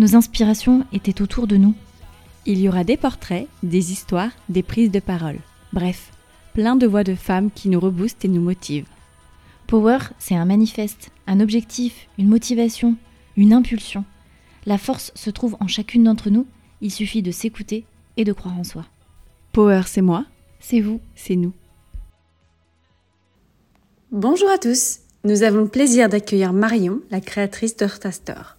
Nos inspirations étaient autour de nous. Il y aura des portraits, des histoires, des prises de parole. Bref, plein de voix de femmes qui nous reboostent et nous motivent. Power, c'est un manifeste, un objectif, une motivation, une impulsion. La force se trouve en chacune d'entre nous, il suffit de s'écouter et de croire en soi. Power, c'est moi, C'est vous. c'est nous. Bonjour à tous. Nous avons le plaisir d'accueillir Marion, la créatrice d'Horta Store.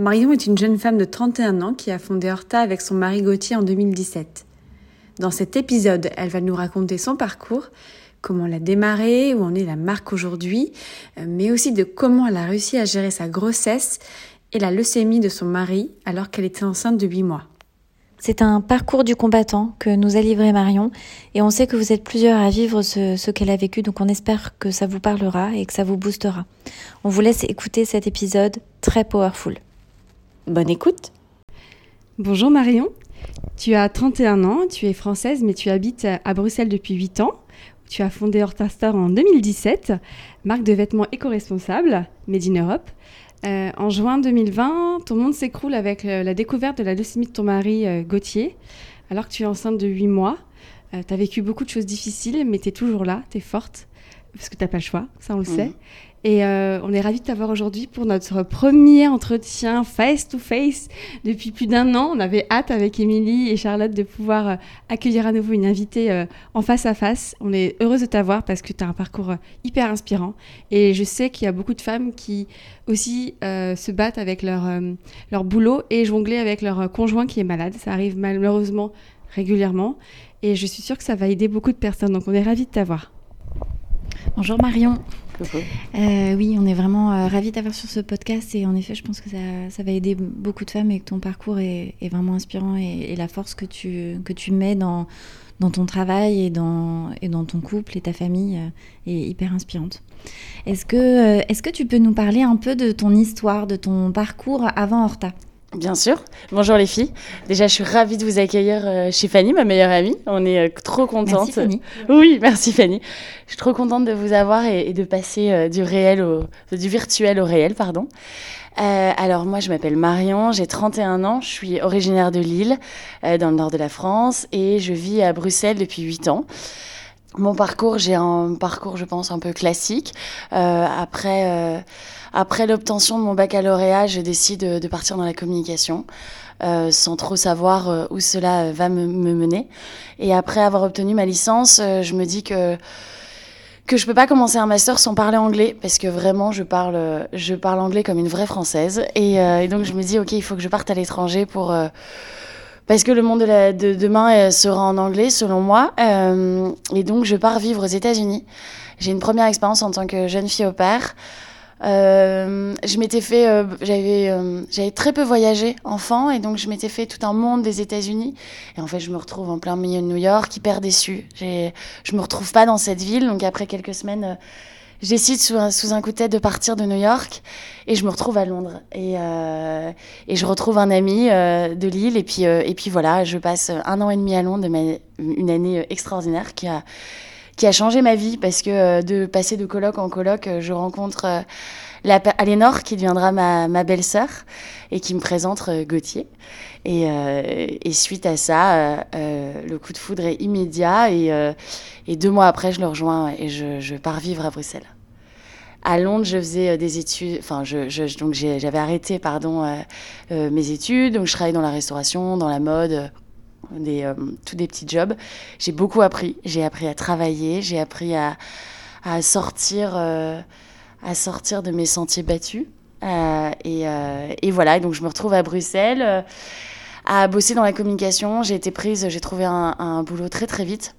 Marion est une jeune femme de 31 ans qui a fondé Horta avec son mari Gauthier en 2017. Dans cet épisode, elle va nous raconter son parcours, comment elle a démarré, où en est la marque aujourd'hui, euh, mais aussi de comment elle a réussi à gérer sa grossesse et la leucémie de son mari alors qu'elle était enceinte de 8 mois. C'est un parcours du combattant que nous a livré Marion et on sait que vous êtes plusieurs à vivre ce, ce qu'elle a vécu donc on espère que ça vous parlera et que ça vous boostera. On vous laisse écouter cet épisode très powerful. Bonne écoute. Bonjour Marion, tu as 31 ans, tu es française mais tu habites à Bruxelles depuis 8 ans. Tu as fondé Horta Store en 2017, marque de vêtements éco-responsables, Made in Europe. Euh, en juin 2020, ton monde s'écroule avec euh, la découverte de la leucémie de ton mari euh, Gauthier, alors que tu es enceinte de 8 mois. tu as vécu beaucoup de choses difficiles, mais tu es toujours là, tu es forte, parce que tu n'as pas le choix, ça on le sait. Et euh, on est ravis de t'avoir aujourd'hui pour notre premier entretien face-to-face depuis plus d'un an. On avait hâte avec Émilie et Charlotte de pouvoir euh, accueillir à nouveau une invitée euh, en face à face. On est heureuse de t'avoir parce que tu as un parcours hyper inspirant. Et je sais qu'il y a beaucoup de femmes qui aussi se battent avec leur, leur boulot et jongler avec leur conjoint qui est malade. Ça arrive malheureusement régulièrement. Et je suis sûre que ça va aider beaucoup de personnes. Donc on est ravis de t'avoir. Bonjour Marion. Euh, oui, on est vraiment euh, ravis d'avoir sur ce podcast et en effet, je pense que ça, ça va aider beaucoup de femmes et que ton parcours est, est vraiment inspirant et, la force que tu, que tu mets dans, dans ton travail et dans, et dans ton couple et ta famille euh, est hyper inspirante. Est-ce que, euh, est-ce que tu peux nous parler un peu de ton histoire, de ton parcours avant Horta? Bien sûr. Bonjour les filles. Déjà, je suis ravie de vous accueillir euh, chez Fanny, ma meilleure amie. On est euh, trop contente. Merci Fanny. Oui, merci Fanny. Je suis trop contente de vous avoir et, de passer euh, du réel au du virtuel au réel, pardon. Euh, alors moi, je m'appelle Marion, j'ai 31 ans, je suis originaire de Lille, dans le nord de la France, et je vis à Bruxelles depuis 8 ans. Mon parcours, j'ai un parcours, je pense, un peu classique. Euh, après, euh, après l'obtention de mon baccalauréat, je décide de, partir dans la communication, euh, sans trop savoir euh, où cela euh, va me, me mener. Et après avoir obtenu ma licence, euh, je me dis que que je peux pas commencer un master sans parler anglais parce que vraiment je parle je parle anglais comme une vraie française et, et donc je me dis ok il faut que je parte à l'étranger pour parce que le monde de, demain euh, sera en anglais selon moi. Euh, et donc je pars vivre aux États-Unis. J'ai une première expérience en tant que jeune fille au père euh, je m'étais fait, j'avais, j'avais très peu voyagé enfant et donc je m'étais fait tout un monde des États-Unis. Et en fait je me retrouve en plein milieu de New York, hyper déçue. J'ai, je me retrouve pas dans cette ville. Donc après quelques semaines, décide sous un, sous un coup de tête de partir de New York et je me retrouve à Londres. Et, euh, et je retrouve un ami euh, de Lille. Et puis euh, et puis voilà, je passe un an et demi à Londres, ma- une année extraordinaire qui a qui a changé ma vie. Parce que de passer de coloc en coloc, euh, je rencontre la, Alénor qui deviendra ma, belle-sœur et qui me présente euh, Gauthier. Et, euh, et suite à ça, euh, le coup de foudre est immédiat et, deux mois après, je le rejoins et je, pars vivre à Bruxelles. À Londres, je faisais des études, enfin, donc j'avais arrêté, pardon, mes études, donc je travaillais dans la restauration, dans la mode, tous des petits jobs. J'ai beaucoup appris. J'ai appris à travailler, j'ai appris à sortir, à sortir de mes sentiers battus. et, et, voilà, donc je me retrouve à Bruxelles à bosser dans la communication. J'ai été prise, j'ai trouvé un, boulot très très vite.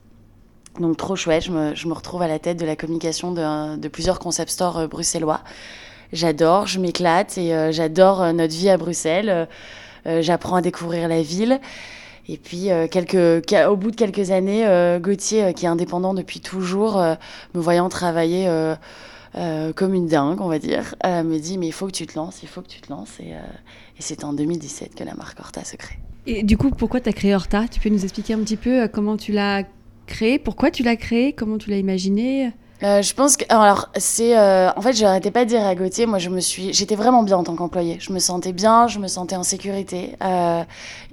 Donc trop chouette, je me, je me, retrouve à la tête de la communication de, plusieurs concept stores euh, bruxellois. J'adore, je m'éclate et euh, j'adore euh, notre vie à Bruxelles. J'apprends à découvrir la ville. Et puis, quelques, au bout de quelques années, Gauthier, qui est indépendant depuis toujours, me voyant travailler comme une dingue, on va dire, me dit Mais il faut que tu te lances, il faut que tu te lances. Et, et c'est en 2017 que la marque Horta se crée. Et du coup, pourquoi tu as créé Horta? Tu peux nous expliquer un petit peu euh, comment tu l'as créé, pourquoi tu l'as créé, comment tu l'as imaginé? Euh, je pense que alors c'est euh, en fait je n'arrêtais pas de dire à Gauthier moi je me suis j'étais vraiment bien en tant qu'employée. Je me sentais bien je me sentais en sécurité.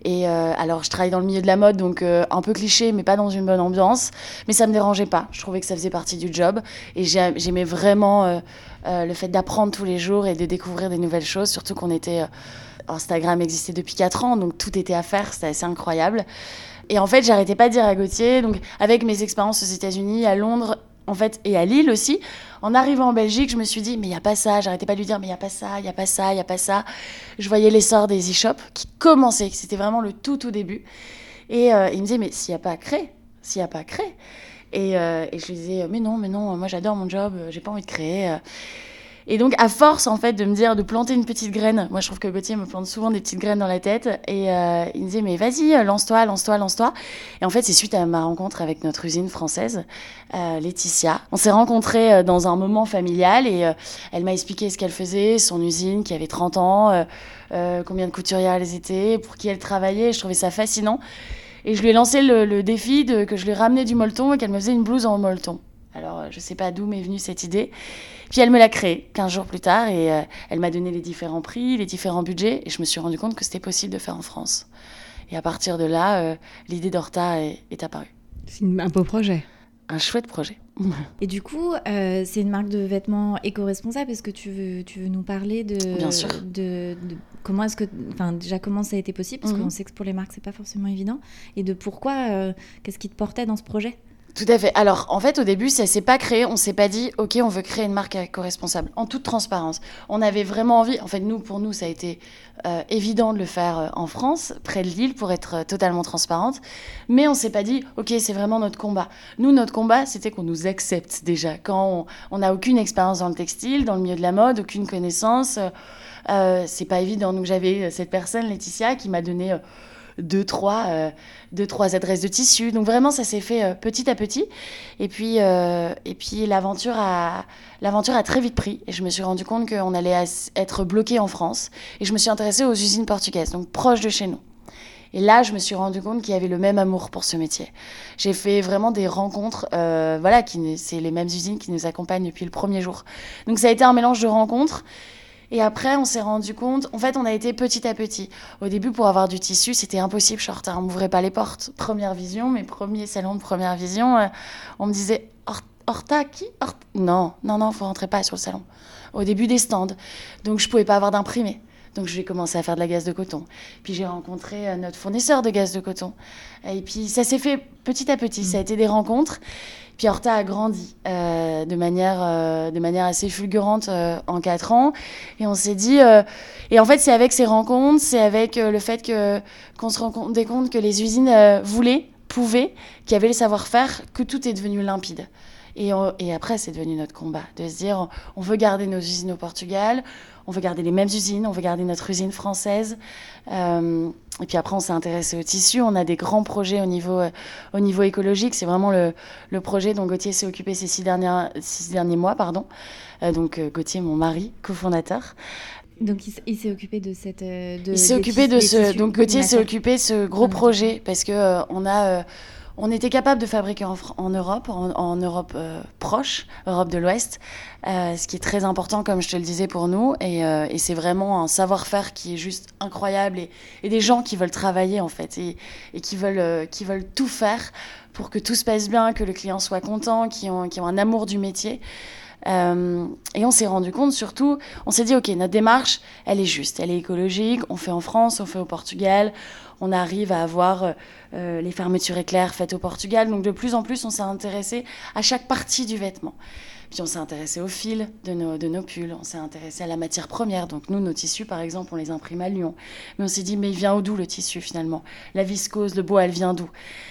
Et alors je travaille dans le milieu de la mode donc un peu cliché mais pas dans une bonne ambiance. Mais ça me dérangeait pas. Je trouvais que ça faisait partie du job. Et j'aimais vraiment le fait d'apprendre tous les jours et de découvrir des nouvelles choses. Surtout qu'on était Instagram existait depuis 4 ans, donc tout était à faire, c'était assez incroyable. Et en fait, j'arrêtais pas de dire à Gauthier, donc avec mes expériences aux États-Unis, à Londres, en fait, et à Lille aussi, en arrivant en Belgique, je me suis dit, mais il n'y a pas ça, j'arrêtais pas de lui dire, mais il n'y a pas ça, il n'y a pas ça, il n'y a pas ça. Je voyais l'essor des e-shops qui commençaient, c'était vraiment le tout, tout début. Et euh, il me disait, mais s'il n'y a pas à créer, s'il n'y a pas à créer. Et, euh, et, je lui disais, mais non, mais non, moi j'adore mon job, j'ai pas envie de créer. Et donc, à force, en fait, de me dire, de planter une petite graine, moi, je trouve que Gauthier me plante souvent des petites graines dans la tête. Et euh, il me disait, mais vas-y, lance-toi, lance-toi, lance-toi. Et en fait, c'est suite à ma rencontre avec notre usine française, euh, Laetitia. On s'est rencontrés euh, dans un moment familial et elle m'a expliqué ce qu'elle faisait, son usine qui avait 30 ans, combien de couturières elles étaient, pour qui elle travaillait. Je trouvais ça fascinant. Et je lui ai lancé le, défi que je lui ramenais du molleton et qu'elle me faisait une blouse en molleton. Alors, je sais pas d'où m'est venue cette idée. Puis elle me l'a créé 15 jours plus tard et euh, elle m'a donné les différents prix, les différents budgets et je me suis rendu compte que c'était possible de faire en France. Et à partir de là, euh, l'idée d'Horta est, apparue. C'est un beau projet. Un chouette projet. Et du coup, euh, c'est une marque de vêtements éco-responsable. Est-ce que tu veux, tu veux nous parler de, Bien sûr. de, comment est-ce que, enfin déjà comment ça a été possible, parce mhm. qu'on sait que pour les marques c'est pas forcément évident, et de pourquoi, qu'est-ce qui te portait dans ce projet? Tout à fait. Alors, en fait, au début, ça s'est pas créé. On s'est pas dit, OK, on veut créer une marque éco-responsable. En toute transparence. On avait vraiment envie. En fait, nous, pour nous, ça a été euh, évident de le faire euh, en France, près de Lille, pour être euh, totalement transparente. Mais on s'est pas dit, OK, c'est vraiment notre combat. Nous, notre combat, c'était qu'on nous accepte déjà. Quand on n'a aucune expérience dans le textile, dans le milieu de la mode, aucune connaissance, c'est pas évident. Donc, j'avais cette personne, Laetitia, qui m'a donné deux trois, euh, deux, trois adresses de tissus. Donc vraiment, ça s'est fait euh, petit à petit. Et puis, euh, et puis l'aventure a, l'aventure a très vite pris. Et je me suis rendu compte qu'on allait être bloqué en France. Et je me suis intéressée aux usines portugaises, donc proches de chez nous. Et là, je me suis rendu compte qu'il y avait le même amour pour ce métier. J'ai fait vraiment des rencontres, voilà, qui c'est les mêmes usines qui nous accompagnent depuis le premier jour. Donc ça a été un mélange de rencontres et après, on s'est rendu compte, en fait, on a été petit à petit. Au début, pour avoir du tissu, c'était impossible, short, on m'ouvrait pas les portes. Première vision, mes premiers salons de première vision, euh, on me disait Horta, qui? Non, non, non, faut rentrer pas sur le salon. Au début des stands. Donc, je pouvais pas avoir d'imprimé. Donc j'ai commencé à faire de la gaz de coton. Puis j'ai rencontré euh, notre fournisseur de gaz de coton. Et puis ça s'est fait petit à petit. Ça a été des rencontres. Puis Horta a grandi euh, de, manière, euh, de manière assez fulgurante euh, en quatre ans. Et on s'est dit. et en fait, c'est avec ces rencontres, c'est avec le fait que, qu'on se rendait compte que les usines voulaient, pouvaient, qu'il y avait le savoir-faire, que tout est devenu limpide. Et, et après, c'est devenu notre combat de se dire on veut garder nos usines au Portugal, on veut garder les mêmes usines, on veut garder notre usine française. Euh, et puis après, on s'est intéressé au tissu. On a des grands projets au niveau, euh, au niveau écologique. C'est vraiment le, le, projet dont Gauthier s'est occupé ces six, dernières, six derniers mois. Pardon. Euh, donc Gauthier, mon mari, cofondateur. Donc il, s'est occupé de cette. De, il s'est occupé de ce. Donc Gauthier s'est occupé de ce gros projet parce que on a on était capable de fabriquer en, Europe, en, Europe euh, proche, Europe de l'Ouest, euh, ce qui est très important, comme je te le disais, pour nous. Et, euh, c'est vraiment un savoir-faire qui est juste incroyable et, des gens qui veulent travailler, en fait, et, qui, veulent, qui veulent tout faire pour que tout se passe bien, que le client soit content, qui ont, qui ont un amour du métier. Et on s'est rendu compte surtout, on s'est dit, OK, notre démarche, elle est juste, elle est écologique, on fait en France, on fait au Portugal, on arrive à avoir euh, les fermetures éclairs faites au Portugal. Donc de plus en plus, on s'est intéressé à chaque partie du vêtement. Puis on s'est intéressé au fil de nos, de nos pulls, on s'est intéressé à la matière première. Donc nous, nos tissus, par exemple, on les imprime à Lyon. Mais on s'est dit, mais il vient d'où le tissu finalement? La viscose, le bois, elle vient d'où?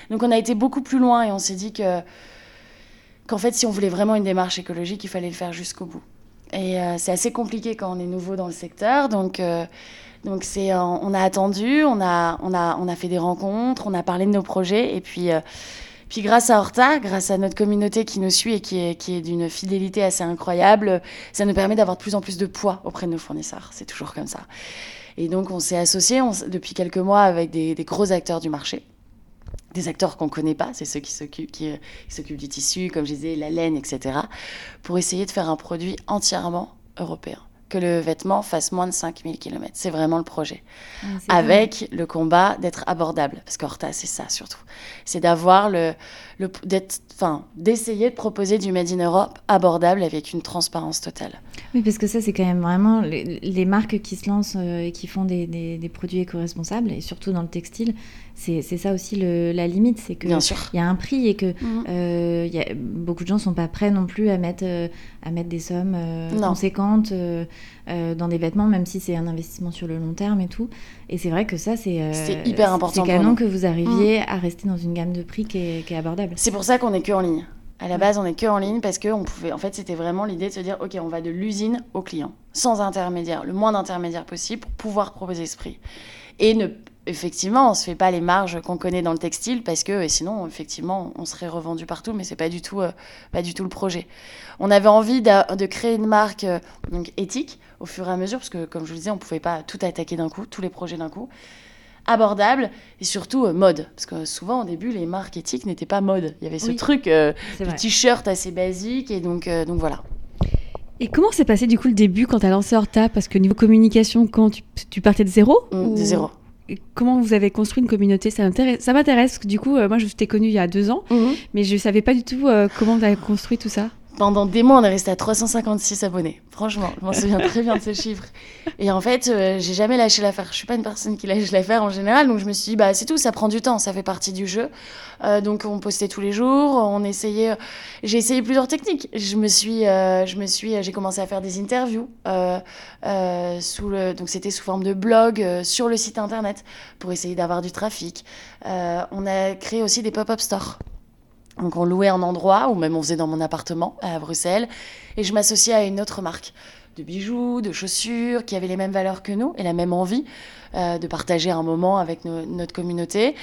Donc on a été beaucoup plus loin et on s'est dit que qu'en fait, si on voulait vraiment une démarche écologique, il fallait le faire jusqu'au bout. Et euh, c'est assez compliqué quand on est nouveau dans le secteur. Donc, euh, donc c'est, euh, on a attendu, on a, on, a, on a fait des rencontres, on a parlé de nos projets. Et puis, euh, puis grâce à Horta, grâce à notre communauté qui nous suit et qui est, qui est d'une fidélité assez incroyable, ça nous permet d'avoir de plus en plus de poids auprès de nos fournisseurs. C'est toujours comme ça. Et donc on s'est associé depuis quelques mois avec des, des gros acteurs du marché des acteurs qu'on ne connaît pas, c'est ceux qui s'occupent, qui s'occupent du tissu, comme je disais, la laine, etc., pour essayer de faire un produit entièrement européen. Que le vêtement fasse moins de 5000 km. C'est vraiment le projet. Ah, Avec le combat d'être abordable. Parce qu'Horta, c'est ça surtout. C'est d'avoir le. le d'être, enfin, d'essayer de proposer du Made in Europe abordable avec une transparence totale. Oui, parce que ça, c'est quand même vraiment les, les marques qui se lancent euh, et qui font des, des- des produits éco-responsables, et surtout dans le textile, c'est ça aussi le- la limite, c'est que Bien sûr. il y a un prix et que Mhm. euh, il y a, beaucoup de gens sont pas prêts non plus à mettre, euh, à mettre des sommes euh, conséquentes euh, dans des vêtements, même si c'est un investissement sur le long terme et tout. Et c'est vrai que ça, c'est hyper important C'est canon que vous arriviez à rester dans une gamme de prix qui est, qui est abordable. C'est pour ça qu'on est que en ligne. À la base, on est que en ligne parce que on pouvait. En fait, c'était vraiment l'idée de se dire, ok, on va de l'usine au client, sans intermédiaire, le moins d'intermédiaires possible pour pouvoir proposer ce prix. Et ne, effectivement, on se fait pas les marges qu'on connaît dans le textile parce que sinon, effectivement, on serait revendu partout, mais c'est pas du tout, euh, pas du tout le projet. On avait envie de, créer une marque euh, donc éthique au fur et à mesure parce que, comme je vous le disais, on pouvait pas tout attaquer d'un coup, tous les projets d'un coup abordable et surtout euh, mode. Parce que souvent, au début, les marques éthiques n'étaient pas mode. Il y avait ce Oui. truc, euh, vrai. t-shirt assez basique, et donc, euh, donc voilà. Et comment s'est passé du coup le début quand tu as lancé Horta? Parce que niveau communication, quand tu, tu partais de zéro Mm, ou- de zéro. et Comment vous avez construit une communauté? Ça m'intéresse, du coup, euh, moi je t'ai connue il y a deux ans, mais je savais pas du tout comment tu as construit tout ça. Pendant des mois, on est resté à 356 abonnés. Franchement, je m'en souviens très bien de ce chiffre. Et en fait, euh, j'ai jamais lâché l'affaire. Je suis pas une personne qui lâche l'affaire en général, donc je me suis dit, bah c'est tout, ça prend du temps, ça fait partie du jeu. Euh, donc on postait tous les jours, on essayait. J'ai essayé plusieurs techniques. Je me suis, euh, je me suis, j'ai commencé à faire des interviews euh, donc c'était sous forme de blog sur le site internet pour essayer d'avoir du trafic. On a créé aussi des pop-up stores. Donc on louait un endroit, ou même on faisait dans mon appartement à Bruxelles, et je m'associais à une autre marque de bijoux, de chaussures, qui avait les mêmes valeurs que nous et la même envie euh, de partager un moment avec no- notre communauté.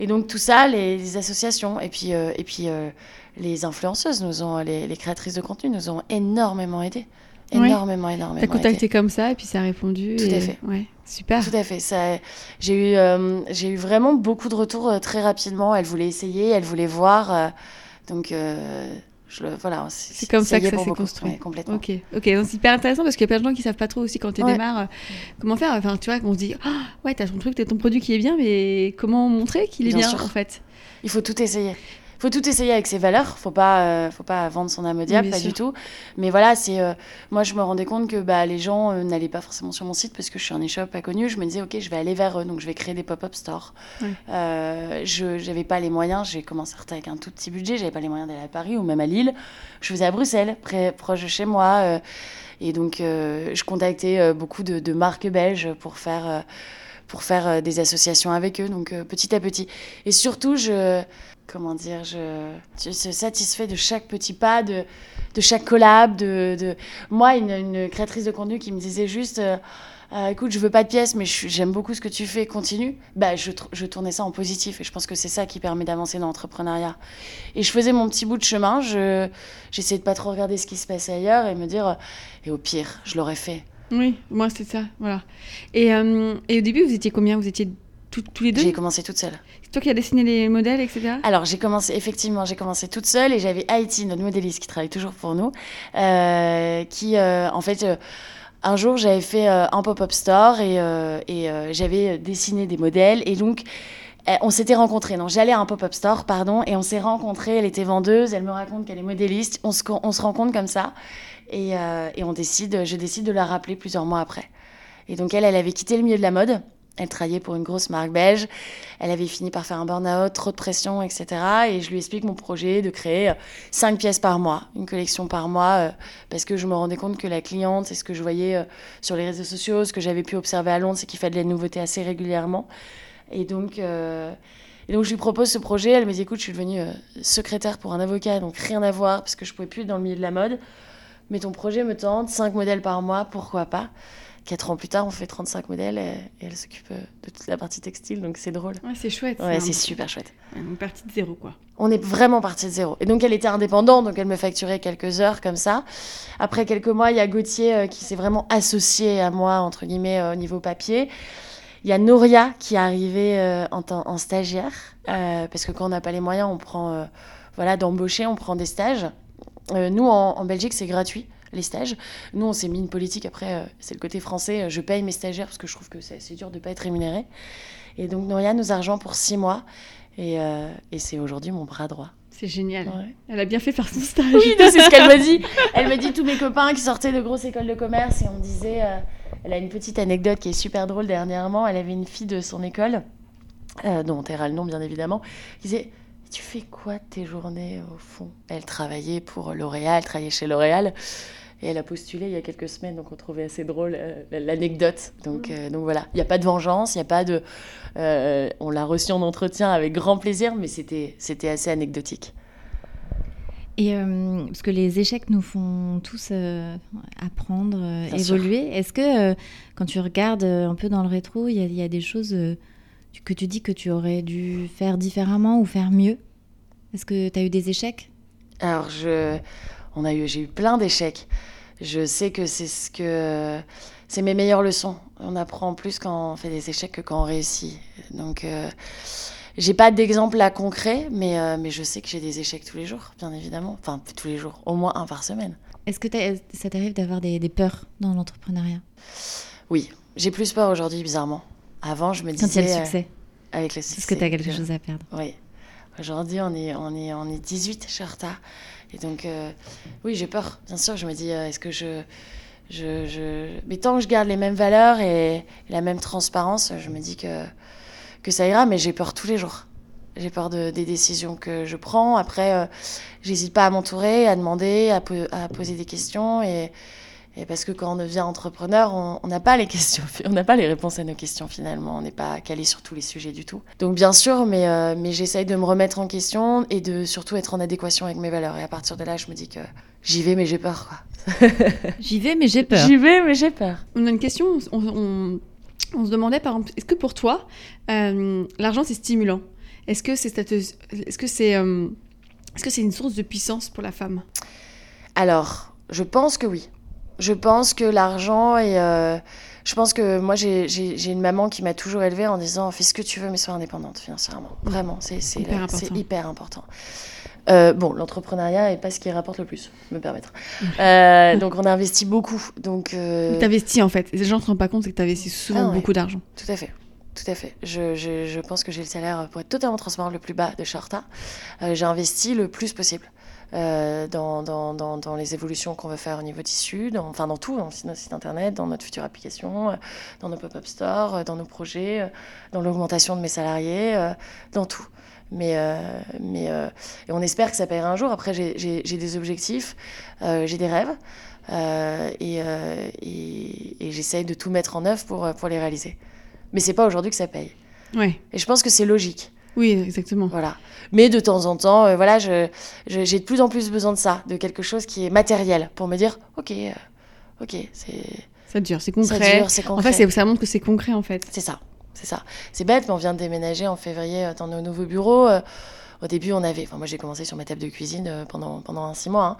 Et donc tout ça, les, les associations et puis, euh, et puis euh, les influenceuses, nous ont, les, les créatrices de contenu nous ont énormément aidés. Ouais. Énormément, énormément. T'as contacté comme ça et puis ça a répondu. Tout et- à fait. Ouais, super. Tout à fait. Ça, j'ai eu, euh, j'ai eu vraiment beaucoup de retours euh, très rapidement. Elle voulait essayer, elle voulait voir. euh, donc, je le, voilà. C'est comme ça que ça s'est construit. Ouais, complètement. Ok, ok, donc c'est hyper intéressant parce qu'il y a plein de gens qui savent pas trop aussi quand tu Ouais. démarres euh, comment faire. Enfin, tu vois, on se dit, Ah, ouais, t'as ton truc, t'as ton produit qui est bien, mais comment montrer qu'il est Bien en fait? Il faut tout essayer. Faut tout essayer avec ses valeurs. Faut pas, euh, faut pas vendre son âme au diable, pas sûr. du tout. Mais voilà, c'est, euh, moi, je me rendais compte que bah, les gens euh, n'allaient pas forcément sur mon site parce que je suis un e-shop pas connu. Je me disais, ok, je vais aller vers eux, donc je vais créer des pop-up stores. Euh, je n'avais pas les moyens. J'ai commencé avec un tout petit budget. J'avais pas les moyens d'aller à Paris ou même à Lille. Je faisais à Bruxelles, près, proche de chez moi. et donc, je contactais beaucoup de, de marques belges pour faire. Pour faire euh, des associations avec eux, donc euh, petit à petit. Et surtout, je, comment dire, je, je suis satisfait de chaque petit pas, de, de chaque collab, de, de... moi, une, créatrice de contenu qui me disait juste, euh, écoute, je veux pas de pièces, mais je j'aime beaucoup ce que tu fais, continue. Bah, je, je tournais ça en positif, et je pense que c'est ça qui permet d'avancer dans l'entrepreneuriat. Et je faisais mon petit bout de chemin, je, j'essayais de pas trop regarder ce qui se passait ailleurs et me dire, et au pire, je l'aurais fait. Oui, moi c'est ça, voilà. Et, euh, et au début, vous étiez combien? Vous étiez tout- tous les deux? J'ai commencé toute seule. C'est toi qui as dessiné les modèles, etc. Alors, j'ai commencé, effectivement, j'ai commencé toute seule et j'avais Haïti, notre modéliste qui travaille toujours pour nous, euh, qui, euh, en fait, un jour, j'avais fait un pop-up store et, et j'avais dessiné des modèles et donc, Eh, on s'était rencontrés, non, j'allais à un pop-up store, pardon, et on s'est rencontrés. Elle était vendeuse, elle me raconte qu'elle est modéliste. On se, on se rencontre comme ça, et, euh, et, on décide, je décide de la rappeler plusieurs mois après. Et donc elle, elle avait quitté le milieu de la mode. Elle travaillait pour une grosse marque belge. Elle avait fini par faire un burn-out, trop de pression, etc. Et je lui explique mon projet de créer cinq pièces par mois, une collection par mois, euh, parce que je me rendais compte que la cliente, et ce que je voyais euh, sur les réseaux sociaux, ce que j'avais pu observer à Londres, c'est qu'il fallait de la nouveauté assez régulièrement. Et donc, euh, et donc je lui propose ce projet. Elle me dit écoute, je suis devenue euh, secrétaire pour un avocat, donc rien à voir, parce que je pouvais plus être dans le milieu de la mode. Mais ton projet me tente, 5 modèles par mois, pourquoi pas? Quatre ans plus tard, on fait 35 modèles et, et elle s'occupe euh, de toute la partie textile, donc c'est drôle. Ouais, c'est chouette. Ouais, c'est super chouette. Une partie de zéro, quoi. On est vraiment parti de zéro. Et donc, elle était indépendante, donc elle me facturait quelques heures comme ça. Après quelques mois, il y a Gauthier euh, qui s'est vraiment associé à moi, entre guillemets, euh, au niveau papier. Il y a Noria qui est arrivée euh, en, en stagiaire, parce que quand on n'a pas les moyens, on prend, voilà, d'embaucher, on prend des stages. Euh, nous, en, en Belgique, c'est gratuit, les stages. Nous, on s'est mis une politique, après, euh, c'est le côté français, euh, je paye mes stagiaires parce que je trouve que c'est dur de ne pas être rémunéré. Et donc, Noria nous a rejoint pour six mois, et, euh, et c'est aujourd'hui mon bras droit. C'est génial. Ouais. Elle a bien fait faire son stage. Oui, c'est ce qu'elle m'a dit. Elle m'a dit tous mes copains qui sortaient de grosses écoles de commerce et on disait. euh, elle a une petite anecdote qui est super drôle dernièrement. Elle avait une fille de son école, euh, dont on taira le nom bien évidemment, qui disait Tu fais quoi de tes journées au fond? Elle travaillait pour L'Oréal, elle travaillait chez L'Oréal. Et elle a postulé il y a quelques semaines, donc on trouvait assez drôle euh, l'anecdote. Donc, euh, donc voilà, il n'y a pas de vengeance, il n'y a pas de. euh, on l'a reçue en entretien avec grand plaisir, mais c'était c'était assez anecdotique. Et euh, parce que les échecs nous font tous euh, apprendre, euh, évoluer. Est-ce que quand tu regardes un peu dans le rétro, il y, a- il y a des choses que tu dis que tu aurais dû faire différemment ou faire mieux? Est-ce que tu as eu des échecs? Alors, je, on a eu, j'ai eu plein d'échecs. Je sais que c'est ce que, c'est mes meilleures leçons. On apprend plus quand on fait des échecs que quand on réussit. Donc, euh, j'ai pas d'exemple là concret, mais, euh, mais je sais que j'ai des échecs tous les jours, bien évidemment. Enfin, tous les jours, au moins un par semaine. Est-ce que ça t'arrive d'avoir des, des peurs dans l'entrepreneuriat? Oui, j'ai plus peur aujourd'hui, bizarrement. Avant, je me Quand il y a disais. le euh, succès avec le succès. Parce que tu as quelque chose à perdre. Oui. Aujourd'hui, on est, on, est, on est 18 chez Horta. Et donc, euh, oui, j'ai peur. Bien sûr, je me dis, euh, est-ce que je, je, je... Mais tant que je garde les mêmes valeurs et, et la même transparence, je me dis que, que ça ira. Mais j'ai peur tous les jours. J'ai peur de, des décisions que je prends. Après, euh, j'hésite pas à m'entourer, à demander, à, po- à poser des questions. Et, et parce que quand on devient entrepreneur, on n'a pas les questions, on n'a pas les réponses à nos questions finalement. On n'est pas calé sur tous les sujets du tout. Donc bien sûr, mais, euh, mais j'essaye de me remettre en question et de surtout être en adéquation avec mes valeurs. Et à partir de là, je me dis que j'y vais, mais j'ai peur. Quoi. J'y vais, mais j'ai peur. J'y vais, mais j'ai peur. On a une question, on, on- on se demandait par exemple, est-ce que pour toi, euh, l'argent c'est stimulant? Est-ce que c'est est-ce que c'est euh, est-ce que c'est une source de puissance pour la femme? Alors, je pense que oui. Je pense que l'argent et euh, je pense que moi j'ai- une maman qui m'a toujours élevée en disant fais ce que tu veux mais sois indépendante financièrement. Vraiment, c'est Hyper important. hyper important. Euh, bon, l'entrepreneuriat n'est pas ce qui rapporte le plus, me permettre. Euh, donc on investit beaucoup. Donc euh, T'investis en fait. Les gens ne se rendent pas compte, c'est que t'investis souvent Ah ouais. beaucoup d'argent. Tout à fait. Tout à fait. Je, je, je pense que j'ai le salaire, pour être totalement transparent, le plus bas de chez Horta. Euh, j'ai investi le plus possible euh, dans, dans, dans, dans les évolutions qu'on veut faire au niveau tissu, dans, enfin dans tout, dans notre site internet, dans notre future application, euh, dans nos pop-up stores, euh, dans nos projets, dans l'augmentation de mes salariés, dans tout. Mais, euh, mais euh, et on espère que ça paiera un jour. Après, j'ai- des objectifs, euh, j'ai des rêves. et et, et j'essaye de tout mettre en œuvre pour, pour les réaliser. Mais c'est pas aujourd'hui que ça paye. Ouais. Et je pense que c'est logique. Oui, exactement. Voilà. Mais de temps en temps, euh, voilà, je, je- j'ai de plus en plus besoin de ça, de quelque chose qui est matériel, pour me dire, ok, euh, ok, c'est Ça dure, c'est ça concret. dure, c'est En concret. fait, c'est- ça montre que c'est concret en fait. C'est ça, c'est ça. C'est bête, mais on vient de déménager en février euh, dans nos nouveaux bureaux. Au début, on avait, enfin moi j'ai commencé sur ma table de cuisine pendant pendant un six mois, hein.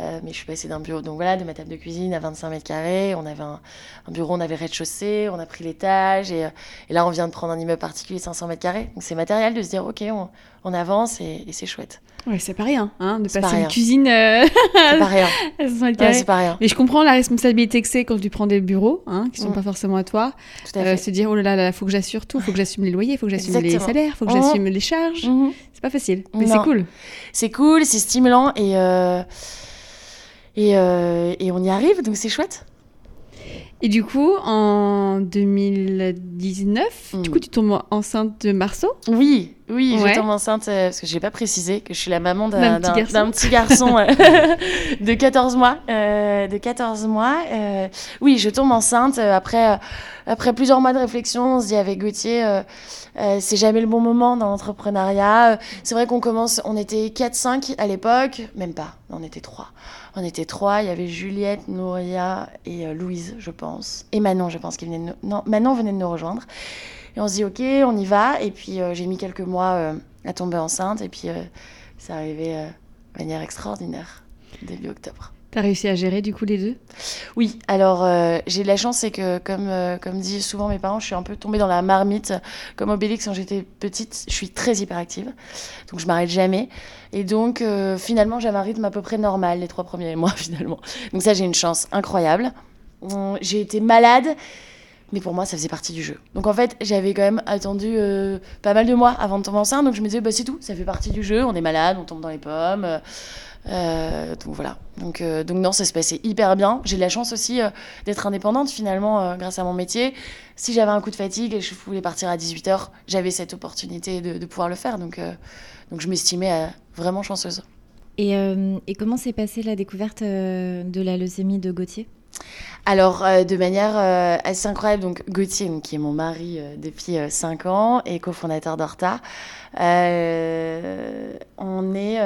Euh, mais je suis passée d'un bureau, donc voilà, de ma table de cuisine à 25 mètres carrés. On avait un, un bureau, on avait rez-de-chaussée, on a pris l'étage, et, euh, et là on vient de prendre un immeuble particulier de 500 mètres carrés. Donc c'est matériel de se dire, ok, on, on avance et, c'est chouette. Ouais, c'est pas rien, hein, de passer pas une cuisine euh, C'est pas rien. à 60 Ouais, carrés. c'est pas rien. Mais je comprends la responsabilité que c'est quand tu prends des bureaux, hein, qui sont Mm. pas forcément à toi. Tout à Euh, fait. se dire, oh là là, là, faut que j'assure tout, faut que j'assume les loyers, faut que j'assume les salaires, faut que Mhm. j'assume les charges. Mhm. C'est pas facile, mais c'est cool. C'est cool, c'est stimulant et, euh, et, euh, et on y arrive, donc c'est chouette. Et du coup, en 2019, du Mm. coup, tu tombes enceinte de Marceau. Oui, oui, Ouais. je tombe enceinte euh, parce que j'ai pas précisé que je suis la maman D'un petit garçon. d'un petit garçon euh, de 14 mois. euh, de 14 mois. oui, je tombe enceinte après, après plusieurs mois de réflexion. On se dit avec Gauthier, c'est jamais le bon moment dans l'entrepreneuriat. C'est vrai qu'on commence, on était 4-5 à l'époque, même pas, on était 3. On était 3, il y avait Juliette, Nouria et euh, Louise, je pense. Et Manon, je pense, qui venait de nous... Non, Manon venait de nous rejoindre. Et on se dit, ok, on y va. Et puis, euh, j'ai mis quelques mois euh, à tomber enceinte. Et puis, c'est arrivé de manière extraordinaire, début octobre. T'as réussi à gérer du coup les deux? Oui, alors euh, j'ai de la chance, c'est que comme, euh, comme disent souvent mes parents, je suis un peu tombée dans la marmite. Comme Obélix, quand j'étais petite, je suis très hyperactive, donc je m'arrête jamais. Et donc euh, finalement, j'avais un rythme à peu près normal les trois premiers mois finalement. Donc ça, j'ai une chance incroyable. Hum, J'ai été malade. Mais pour moi, ça faisait partie du jeu. Donc en fait, j'avais quand même attendu pas mal de mois avant de tomber enceinte. Donc je me disais, bah, c'est tout, ça fait partie du jeu. On est malade, on tombe dans les pommes. Euh, donc voilà. Donc, euh, donc non, ça se passait hyper bien. J'ai de la chance aussi euh, d'être indépendante finalement grâce à mon métier. Si j'avais un coup de fatigue et je voulais partir à 18h, j'avais cette opportunité de, de pouvoir le faire. Donc, donc je m'estimais vraiment chanceuse. Et, euh, et comment s'est passée la découverte euh, de la leucémie de Gauthier? Alors, euh, de manière assez incroyable, donc Gauthier, qui est mon mari depuis 5 ans et cofondateur d'Horta, euh, on est,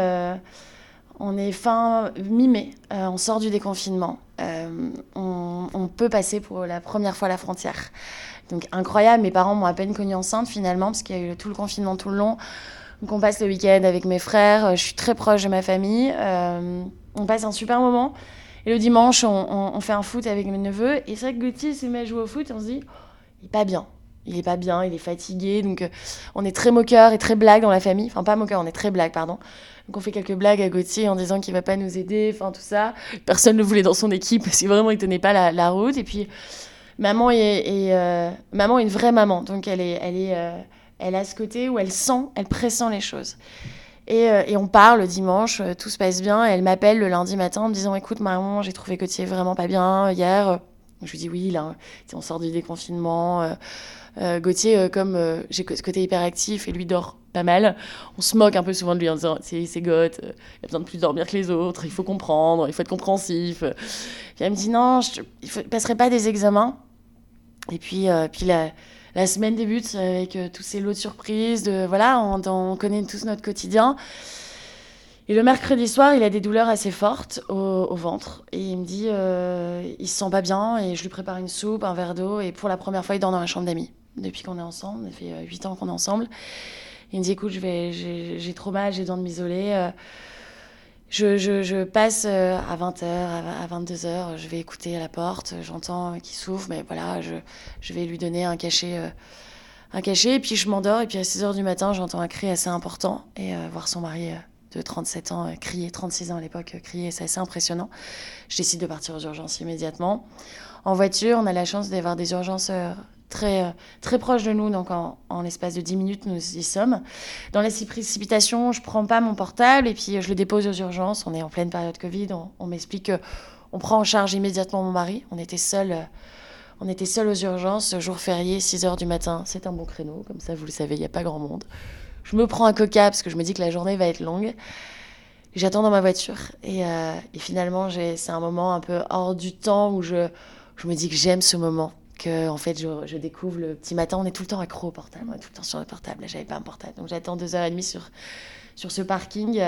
on est fin mi-mai, euh, on sort du déconfinement, Euh, on, peut passer pour la première fois la frontière. Donc incroyable, mes parents m'ont à peine connue enceinte finalement, parce qu'il y a eu tout le confinement tout le long. Donc on passe le week-end avec mes frères, euh, je suis très proche de ma famille, on passe un super moment. Et le dimanche, on, fait un foot avec mes neveux. Et c'est vrai que Gauthier se met à jouer au foot et on se dit, il est pas bien. Il est pas bien, il est fatigué. Donc on est très moqueur et très blague dans la famille. Enfin, pas moqueur, on est très blague, pardon. Donc on fait quelques blagues à Gauthier en disant qu'il va pas nous aider, enfin tout ça. Personne ne le voulait dans son équipe parce que vraiment il tenait pas la, la route. Et puis maman est, euh, maman est une vraie maman. Donc elle est, elle est, euh, elle a ce côté où elle sent, elle pressent les choses. Et, euh, et on part le dimanche, tout se passe bien. Et elle m'appelle le lundi matin en me disant Écoute, Marion, j'ai trouvé Gauthier vraiment pas bien hier. Je lui dis Oui, là, on sort du déconfinement. Euh, euh, Gauthier, euh, comme j'ai ce côté hyperactif et lui dort pas mal, on se moque un peu souvent de lui en disant C'est c'est goth, il a besoin de plus dormir que les autres, il faut comprendre, il faut être compréhensif. Puis elle me dit Non, je ne passerai pas des examens. Et puis, puis la, semaine débute avec tous ces lots de surprises. De, voilà, on, on connaît tous notre quotidien. Et le mercredi soir, il a des douleurs assez fortes au, ventre. Et il me dit, euh, il se sent pas bien. Et je lui prépare une soupe, un verre d'eau. Et pour la première fois, il dort dans la chambre d'amis. Depuis qu'on est ensemble, ça fait euh, 8 ans qu'on est ensemble. Il me dit, écoute, je vais, j'ai, trop mal, j'ai besoin de m'isoler. Euh, je, je, je passe euh, à 20h, à, à 22h, je vais écouter à la porte, j'entends qu'il souffle, mais voilà, je, je vais lui donner un cachet, euh, un cachet, et puis je m'endors, et puis à 6h du matin, j'entends un cri assez important, et euh, voir son mari euh, de 37 ans euh, crier, 36 ans à l'époque, euh, crier, c'est assez impressionnant. Je décide de partir aux urgences immédiatement. En voiture, on a la chance d'avoir des urgences euh, très, très proches de nous, donc en, en l'espace de 10 minutes, nous y sommes. Dans la précipitation, je prends pas mon portable et puis je le dépose aux urgences. On est en pleine période Covid, on, m'explique qu'on prend en charge immédiatement mon mari. On était seuls. on était seuls aux urgences, jour férié, 6 h du matin. C'est un bon créneau, comme ça, vous le savez, il n'y a pas grand monde. Je me prends un coca parce que je me dis que la journée va être longue. J'attends dans ma voiture. Et, euh, finalement, c'est un moment un peu hors du temps où je, me dis que j'aime ce moment. Que, en fait, je, découvre le petit matin. On est tout le temps accro au portable. On est tout le temps sur le portable. Là, j'avais pas un portable. Donc, j'attends deux heures et demie sur, sur ce parking.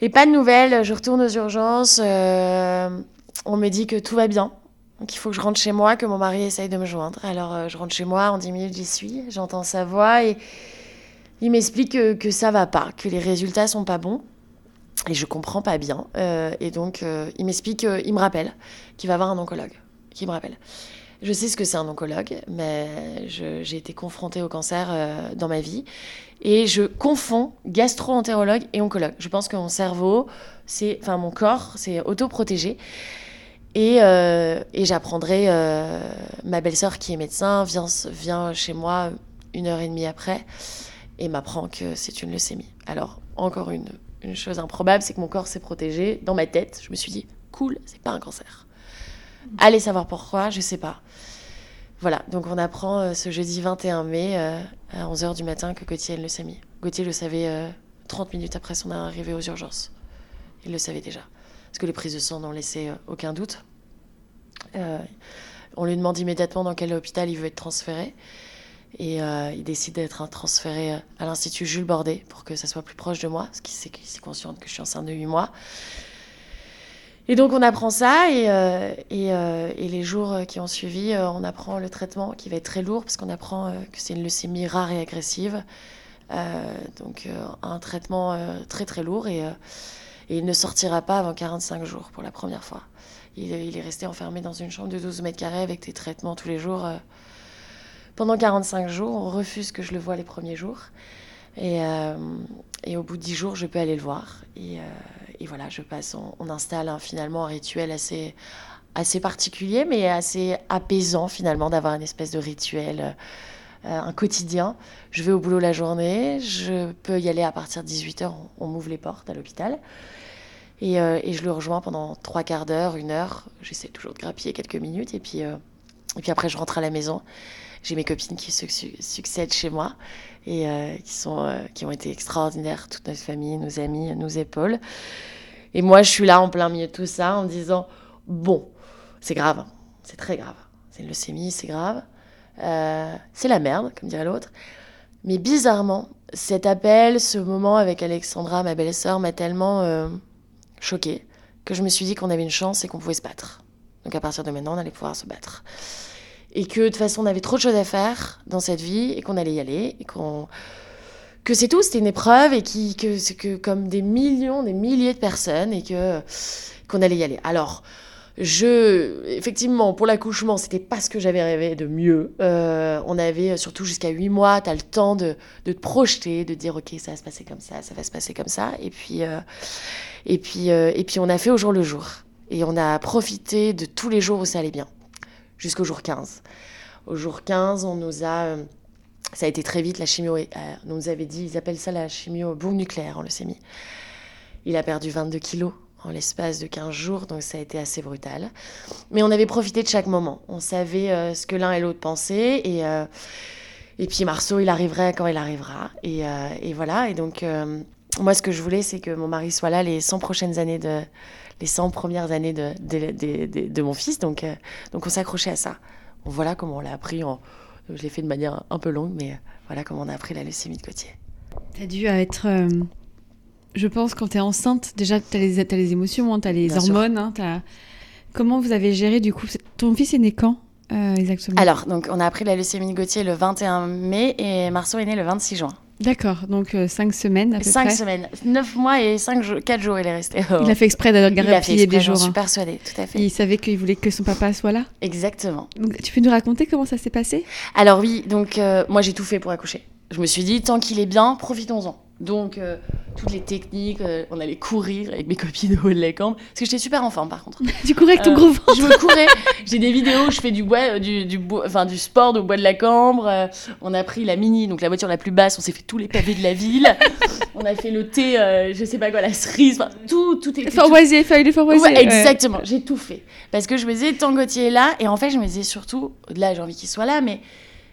Et pas de nouvelles. Je retourne aux urgences. euh, on me dit que tout va bien. Donc, il faut que je rentre chez moi, que mon mari essaye de me joindre. Alors, euh, je rentre chez moi. En 10 minutes, j'y suis. J'entends sa voix et il m'explique que, que ça va pas, que les résultats sont pas bons. Et je comprends pas bien. Euh, et donc, euh, il m'explique, euh, il me rappelle qu'il va voir un oncologue. Qui me rappelle. Je sais ce que c'est un oncologue, mais j'ai été confrontée au cancer dans ma vie. Et je confonds gastro-entérologue et oncologue. Je pense que mon cerveau, c'est, enfin mon corps, c'est autoprotégé. Et, et j'apprendrai, ma belle-sœur qui est médecin vient, vient chez moi une heure et demie après et m'apprend que c'est une leucémie. Alors, encore une, une chose improbable, c'est que mon corps s'est protégé. Dans ma tête, je me suis dit, cool, c'est pas un cancer. Allez savoir pourquoi, je sais pas. Voilà, donc on apprend euh, ce jeudi 21 mai euh, à 11h du matin que Gauthier a une leucémie. Gauthier le savait 30 euh, minutes après son arrivée aux urgences. Il le savait déjà. Parce que les prises de sang n'ont laissé aucun doute. on lui demande immédiatement dans quel hôpital il veut être transféré. Et il décide d'être transféré à l'Institut Jules Bordet pour que ça soit plus proche de moi, parce qu'il est conscient que je suis enceinte de 8 mois. Et donc on apprend ça et, euh, euh, les jours qui ont suivi, euh, on apprend le traitement qui va être très lourd parce qu'on apprend que c'est une leucémie rare et agressive. donc un traitement très très lourd et, il ne sortira pas avant 45 jours pour la première fois. Il, il, est resté enfermé dans une chambre de 12 mètres carrés avec des traitements tous les jours. Pendant 45 jours, on refuse que je le voie les premiers jours. Et, et au bout de 10 jours, je peux aller le voir. Et, et voilà, je passe, on, installe finalement un rituel assez, particulier, mais assez apaisant finalement d'avoir une espèce de rituel, euh, un quotidien. Je vais au boulot la journée, je peux y aller à partir de 18h, on, m'ouvre les portes à l'hôpital. Et, euh, je le rejoins pendant trois quarts d'heure, une heure. J'essaie toujours de grappiller quelques minutes. Euh, et puis après, je rentre à la maison. J'ai mes copines qui succèdent chez moi et qui, sont, qui ont été extraordinaires. Toute notre famille, nos amis, nous épaulent. Et moi, je suis là en plein milieu de tout ça en me disant bon, c'est grave, c'est très grave. C'est une leucémie, c'est grave. Euh, c'est la merde, comme dirait l'autre. Mais bizarrement, cet appel, ce moment avec Alexandra, ma belle-sœur, m'a tellement euh, choquée que je me suis dit qu'on avait une chance et qu'on pouvait se battre. Donc à partir de maintenant, on allait pouvoir se battre. Et que de toute façon, on avait trop de choses à faire dans cette vie et qu'on allait y aller et qu'on que c'est tout, c'était une épreuve et qui, que c'est que comme des millions, des milliers de personnes et que qu'on allait y aller. Alors, je, effectivement, pour l'accouchement, c'était pas ce que j'avais rêvé de mieux. Euh, on avait surtout jusqu'à 8 mois, tu as le temps de, de, te projeter, de dire, ok, ça va se passer comme ça, ça va se passer comme ça. Et puis, euh, et puis, euh, et puis on a fait au jour le jour. Et on a profité de tous les jours où ça allait bien, jusqu'au jour 15. Au jour 15, on nous a ça a été très vite, la chimio, euh, on nous avait dit, ils appellent ça la chimio boom nucléaire en leucémie. Il a perdu 22 kilos en l'espace de 15 jours, donc ça a été assez brutal. Mais on avait profité de chaque moment. On savait euh, ce que l'un et l'autre pensaient, et, euh, et puis Marceau, il arriverait quand il arrivera. Et, et voilà, et donc moi, ce que je voulais, c'est que mon mari soit là les 100 prochaines années de les 100 premières années de, de, de, de mon fils, donc, donc on s'accrochait à ça. Voilà comment on l'a appris en je l'ai fait de manière un peu longue, mais voilà comment on a appris la leucémie de Gauthier. Tu as dû être. Euh, je pense quand tu es enceinte, déjà, tu as, as, les émotions, hein, tu as les hormones. Hein, as... Comment vous avez géré du coup Ton fils est né quand euh, exactement? Alors, donc, on a appris la leucémie de Gauthier le 21 mai et Marceau est né le 26 juin. D'accord, donc 5 euh, semaines à peu cinq près. 5 semaines, 9 mois et 5 jours, 4 jours il est resté. Il a fait exprès d'avoir garder des jours. Je suis hein. persuadée, tout à fait. il savait qu'il voulait que son papa soit là Exactement. tu peux nous raconter comment ça s'est passé? Alors oui, donc euh, moi j'ai tout fait pour accoucher. Je me suis dit, tant qu'il est bien, profitons-en. Donc, euh, toutes les techniques, euh, on allait courir avec mes copines au haut de la cambre. Parce que j'étais super en forme, par contre. tu courais avec ton euh, gros ventre Je me courais. J'ai des vidéos où je fais du, bois, du, du, enfin, du sport au bois de la cambre. on a pris la Mini, donc la voiture la plus basse. On s'est fait tous les pavés de la ville. on a fait le thé, je sais pas quoi, la cerise. Enfin, tout, tout. Fort Boisier, fallait Fort Boisier. Ouais, exactement. J'ai tout fait. Parce que je me disais, tant Gauthier est là. Et en fait, je me disais surtout, là, j'ai envie qu'il soit là, mais,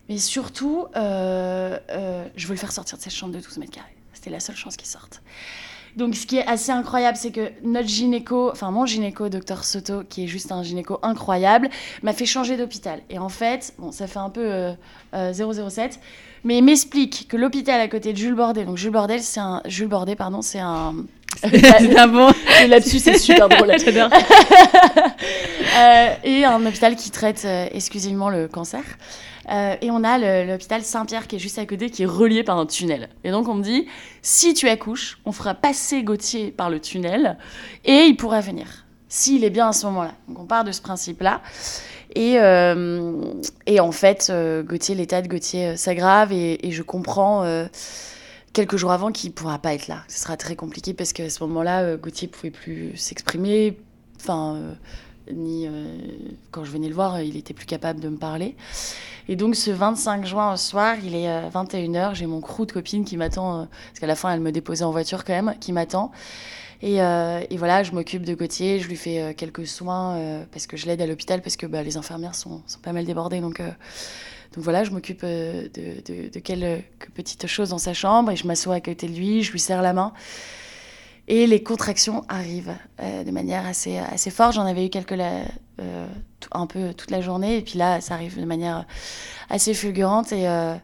mais surtout, je veux le faire sortir de cette chambre de 12 mètres carrés. C'était la seule chance qu'il sorte. Donc, ce qui est assez incroyable, c'est que notre gynéco, enfin mon gynéco, docteur Soto, qui est juste un gynéco incroyable, m'a fait changer d'hôpital. Et en fait, bon, ça fait un peu 007, euh, euh, mais il m'explique que l'hôpital à côté de Jules Bordet, donc Jules Bordet, c'est Jules Bordet, pardon, c'est un, bon Là-dessus, c'est super drôle. J'adore. euh, et un hôpital qui traite euh, exclusivement le cancer. Euh, et on a l'hôpital Saint-Pierre qui est juste à côté, qui est relié par un tunnel. Et donc on me dit, si tu accouches, on fera passer Gauthier par le tunnel et il pourra venir, s'il est bien à ce moment-là. Donc on part de ce principe-là. Et, et en fait, Gauthier, l'état de Gauthier s'aggrave et, et, je comprends quelques jours avant qu'il ne pourra pas être là. Ce sera très compliqué parce qu'à ce moment-là, Gauthier ne pouvait plus s'exprimer. Enfin, ni quand je venais le voir, il était plus capable de me parler. Et donc ce 25 juin au soir, il est 21h, j'ai mon crew de copine qui m'attend, parce qu'à la fin elle me déposait en voiture quand même, qui m'attend. Et, euh, voilà, je m'occupe de Gauthier, je lui fais euh, quelques soins euh, parce que je l'aide à l'hôpital parce que bah, les infirmières sont, sont, pas mal débordées. Donc, donc voilà, je m'occupe de, de, quelques petites choses dans sa chambre et je m'assois à côté de lui, je lui serre la main. Et les contractions arrivent de manière assez, assez forte. J'en avais eu quelques un peu toute la journée et puis là, ça arrive de manière assez fulgurante et euh,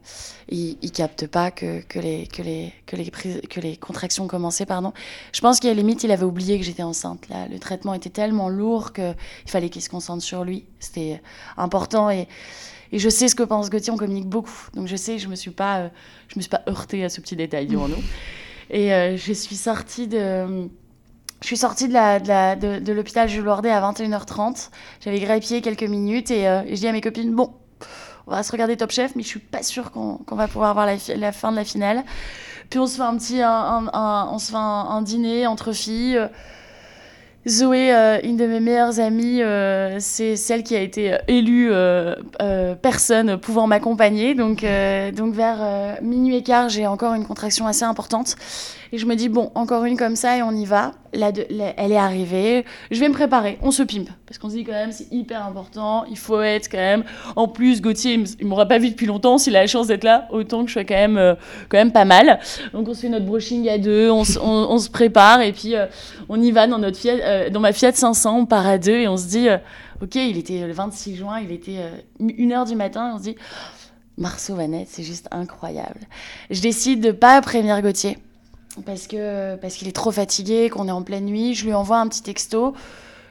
il, il, capte pas que, que, les, que, les, que, les, que les contractions commençaient. Pardon. Je pense qu'à la limite, il avait oublié que j'étais enceinte. Là. Le traitement était tellement lourd qu'il fallait qu'il se concentre sur lui. C'était important et, et je sais ce que pense Gauthier, on communique beaucoup. Donc je sais, je me suis pas, euh, je me suis pas heurtée à ce petit détail, dirons-nous. Et euh, je suis sortie de... Je suis sortie de, l'hôpital Jules Lourdet à 21h30. J'avais grappié quelques minutes et, euh, et je dis à mes copines, bon, on va se regarder Top Chef, mais je suis pas sûre qu'on va pouvoir voir la, fin de la finale. Puis on se fait un petit, on se fait un, dîner entre filles. Zoé, euh, une de mes meilleures amies, euh, c'est celle qui a été euh, élue personne pouvant m'accompagner. Donc, donc vers minuit et quart, j'ai encore une contraction assez importante. Et je me dis, bon, encore une comme ça et on y va. La elle est arrivée. Je vais me préparer. On se pimpe. Parce qu'on se dit quand même, c'est hyper important. Il faut être quand même. En plus, Gauthier, il m'aura pas vu depuis longtemps. S'il a la chance d'être là, autant que je sois quand même, quand même pas mal. Donc on se fait notre brushing à deux. On, on, se prépare. Et puis on y va dans, notre Fiat, euh, dans ma Fiat 500. On part à deux et on se dit, OK, il était le 26 juin. Il était 1h du matin. On se dit, Marceau Vanette, c'est juste incroyable. Je décide de pas prévenir Gauthier parce que parce qu'il est trop fatigué, qu'on est en pleine nuit. Je lui envoie un petit texto.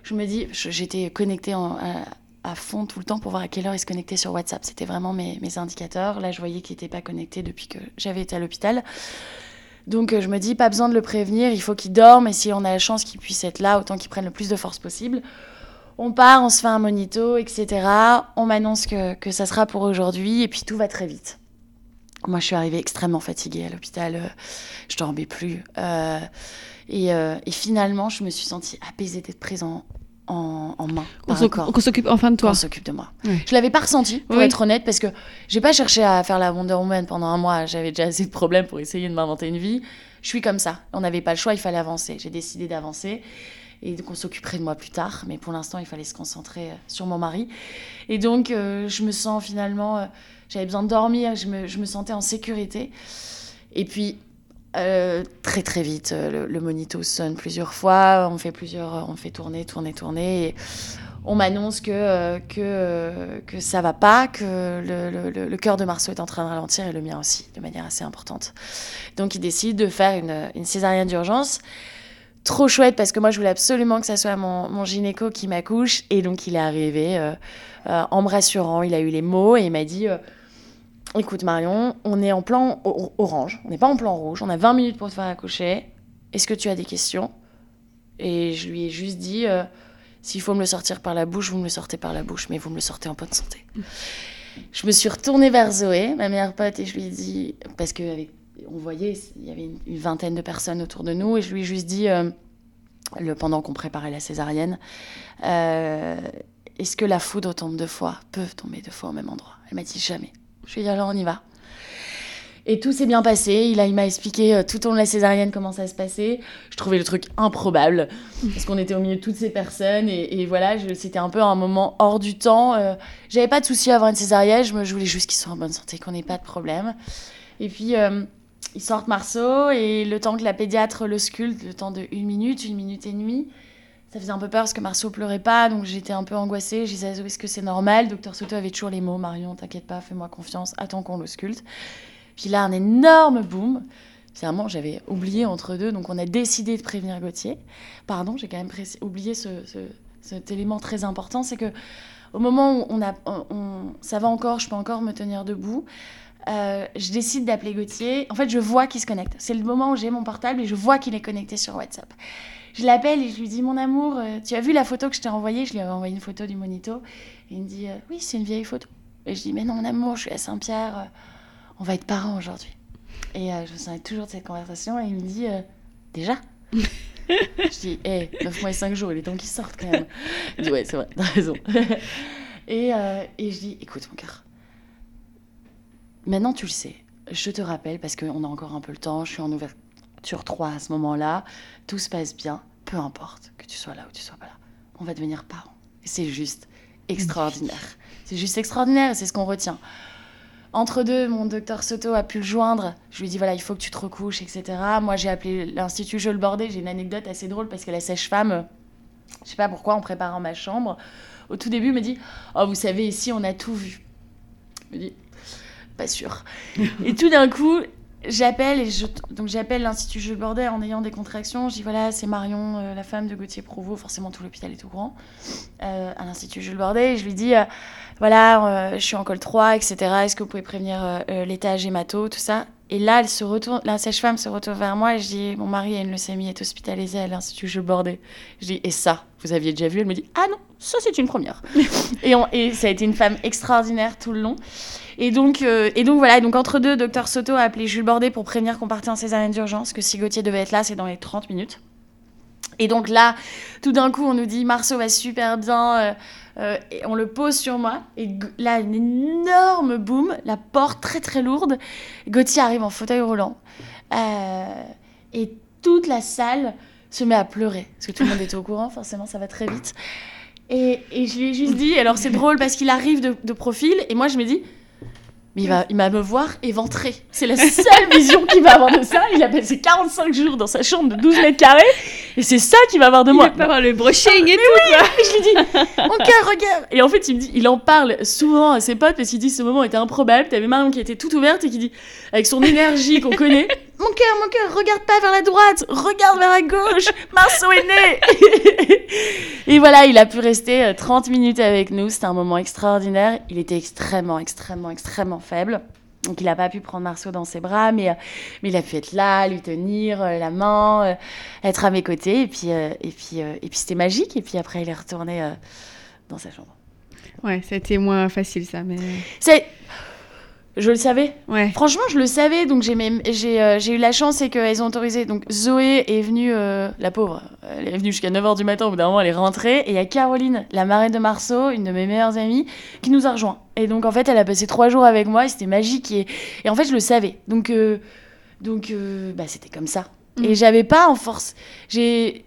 Je me dis, j'étais connectée à, fond tout le temps pour voir à quelle heure il se connectait sur WhatsApp. C'était vraiment mes, mes, indicateurs. Là, je voyais qu'il n'était pas connecté depuis que j'avais été à l'hôpital. Donc, je me dis, pas besoin de le prévenir. Il faut qu'il dorme. Et si on a la chance qu'il puisse être là, autant qu'il prenne le plus de force possible. On part, on se fait un monito, etc. On m'annonce que, que ça sera pour aujourd'hui. Et puis, tout va très vite. Moi, je suis arrivée extrêmement fatiguée à l'hôpital. Euh, je dormais plus. Euh, et, euh, et, finalement, je me suis sentie apaisée d'être présent en, en main. Qu'on s'occupe enfin de toi. Qu'on s'occupe de moi. Oui. Je l'avais pas ressenti, pour oui. être honnête, parce que j'ai pas cherché à faire la Wonder Woman pendant un mois. J'avais déjà assez de problèmes pour essayer de m'inventer une vie. Je suis comme ça. On n'avait pas le choix, il fallait avancer. J'ai décidé d'avancer et qu'on s'occuperait de moi plus tard. Mais pour l'instant, il fallait se concentrer sur mon mari. Et donc, euh, je me sens finalement, euh, j'avais besoin de dormir, je me, je me, sentais en sécurité. Et puis, euh, très très vite, le, le, monito sonne plusieurs fois, on fait plusieurs, on fait tourner, tourner, tourner. Et on m'annonce que, que, que ça va pas, que le, le, le, cœur de Marceau est en train de ralentir et le mien aussi, de manière assez importante. Donc, il décide de faire une, une césarienne d'urgence trop chouette parce que moi je voulais absolument que ça soit mon, mon gynéco qui m'accouche et donc il est arrivé euh, euh, en me rassurant, il a eu les mots et il m'a dit euh, écoute Marion, on est en plan orange, on n'est pas en plan rouge, on a 20 minutes pour te faire accoucher, est-ce que tu as des questions? Et je lui ai juste dit s'il faut me le sortir par la bouche, vous me le sortez par la bouche, mais vous me le sortez en bonne santé. Je me suis retournée vers Zoé, ma meilleure pote, et je lui ai dit, parce qu'avec on voyait, il y avait une, une, vingtaine de personnes autour de nous, et je lui ai juste dit, euh, le, pendant qu'on préparait la césarienne, euh, est-ce que la foudre tombe deux fois? Peut tomber deux fois au même endroit? Elle m'a dit jamais. Je lui ai dit alors on y va. Et tout s'est bien passé. Il, m'a expliqué euh, tout au long de la césarienne comment ça se passait. Je trouvais le truc improbable parce qu'on était au milieu de toutes ces personnes et, voilà, c'était un peu un moment hors du temps. Euh, J'avais pas de souci à avoir une césarienne. Je, me, je voulais juste qu'ils soient en bonne santé, qu'on n'ait pas de problème. Et puis euh, ils sortent Marceau et le temps que la pédiatre le sculpte, le temps de une minute, une minute et demie, ça faisait un peu peur parce que Marceau pleurait pas, donc j'étais un peu angoissée. Je disais, est-ce que c'est normal? Docteur Soto avait toujours les mots, Marion, t'inquiète pas, fais-moi confiance, attends qu'on le sculpte. Puis là, un énorme boom. Finalement, j'avais oublié entre deux, donc on a décidé de prévenir Gauthier. Pardon, j'ai quand même oublié ce, ce, cet élément très important, c'est que au moment où on a, ça va encore, je peux encore me tenir debout. Euh, je décide d'appeler Gauthier. En fait, je vois qu'il se connecte. C'est le moment où j'ai mon portable et je vois qu'il est connecté sur WhatsApp. Je l'appelle et je lui dis Mon amour, euh, tu as vu la photo que je t'ai envoyée? Je lui avais envoyé une photo du monito. Et il me dit euh, Oui, c'est une vieille photo. Et je dis Mais non, mon amour, je suis à Saint-Pierre, euh, on va être parents aujourd'hui. Et je me souviens toujours de cette conversation et il me dit Déjà? Je dis Hé, 9 mois et 5 jours, il est temps qu'ils sortent quand même. Il dit Ouais, c'est vrai, t'as raison. et, et je dis Écoute, mon cœur, maintenant tu le sais. Je te rappelle, parce qu'on a encore un peu le temps, je suis en ouverture 3 à ce moment-là, tout se passe bien, peu importe que tu sois là ou tu sois pas là. On va devenir parents. C'est juste extraordinaire. C'est juste extraordinaire et c'est ce qu'on retient. Entre deux, mon docteur Soto a pu le joindre. Je lui ai dit voilà, il faut que tu te recouches, etc. Moi, j'ai appelé l'Institut Je le bordais. J'ai une anecdote assez drôle parce que la sèche-femme, je sais pas pourquoi, en préparant ma chambre, au tout début, me dit Oh, vous savez, ici, on a tout vu. Je me dis pas sûr. et tout d'un coup, j'appelle donc l'institut Jules Bordet en ayant des contractions. Je dis voilà, c'est Marion, euh, la femme de Gauthier Prouveau. Forcément, tout l'hôpital est tout grand. Euh, à l'institut Jules Bordet, et je lui dis euh, voilà, je suis en col 3, etc. Est-ce que vous pouvez prévenir l'étage hémato, tout ça Et là, elle se retourne, la sage-femme se retourne vers moi et je dis mon mari a une leucémie, est hospitalisé à l'institut Jules Bordet. Je dis et ça, vous aviez déjà vu? Elle me dit ah non, ça c'est une première. et, et ça a été une femme extraordinaire tout le long. Et donc, euh, et donc voilà, donc entre deux, docteur Soto a appelé Jules Bordet pour prévenir qu'on partait en césarienne d'urgence, que si Gauthier devait être là, c'est dans les 30 minutes. Et donc là, tout d'un coup, on nous dit Marceau va super bien, euh, euh, et on le pose sur moi. Et là, une énorme boum, la porte très très lourde. Gauthier arrive en fauteuil roulant. et toute la salle se met à pleurer, parce que tout le monde était au courant, forcément, ça va très vite. Et, je lui ai juste dit, alors c'est drôle parce qu'il arrive de profil, et moi je me dis, mais il va, il va me voir éventrer. C'est la seule vision qu'il va avoir de ça. Il a passé 45 jours dans sa chambre de 12 mètres carrés. Et c'est ça qu'il va avoir de moi. Il va avoir le brushing et tout. Oui, je lui dis, mon cœur, regarde. Et en fait, il, me dit, il en parle souvent à ses potes parce qu'il dit ce moment était improbable. T'avais Marion qui était toute ouverte et qui dit, avec son énergie qu'on connaît, mon cœur, mon cœur, regarde pas vers la droite, regarde vers la gauche. Marceau est né. et voilà, il a pu rester 30 euh, minutes avec nous. C'était un moment extraordinaire. Il était extrêmement, extrêmement, extrêmement faible. Donc il n'a pas pu prendre Marceau dans ses bras, mais, euh, mais il a pu être là, lui tenir euh, la main, être à mes côtés. Et puis, et puis, et puis c'était magique. Et puis après, il est retourné dans sa chambre. Ouais, c'était moins facile ça, mais. C'est je le savais. Ouais. Franchement, je le savais. Donc, j'ai, euh, eu la chance, c'est qu'elles ont autorisé. Donc, Zoé est venue, euh, la pauvre, elle est venue jusqu'à 9h du matin. Au bout d'un moment, elle est rentrée. Et il y a Caroline, la marraine de Marceau, une de mes meilleures amies, qui nous a rejoints. Et donc, en fait, elle a passé trois jours avec moi. Et c'était magique. Et, et, en fait, je le savais. Donc, euh, donc bah, c'était comme ça. Mm. Et j'avais pas en force. J'ai,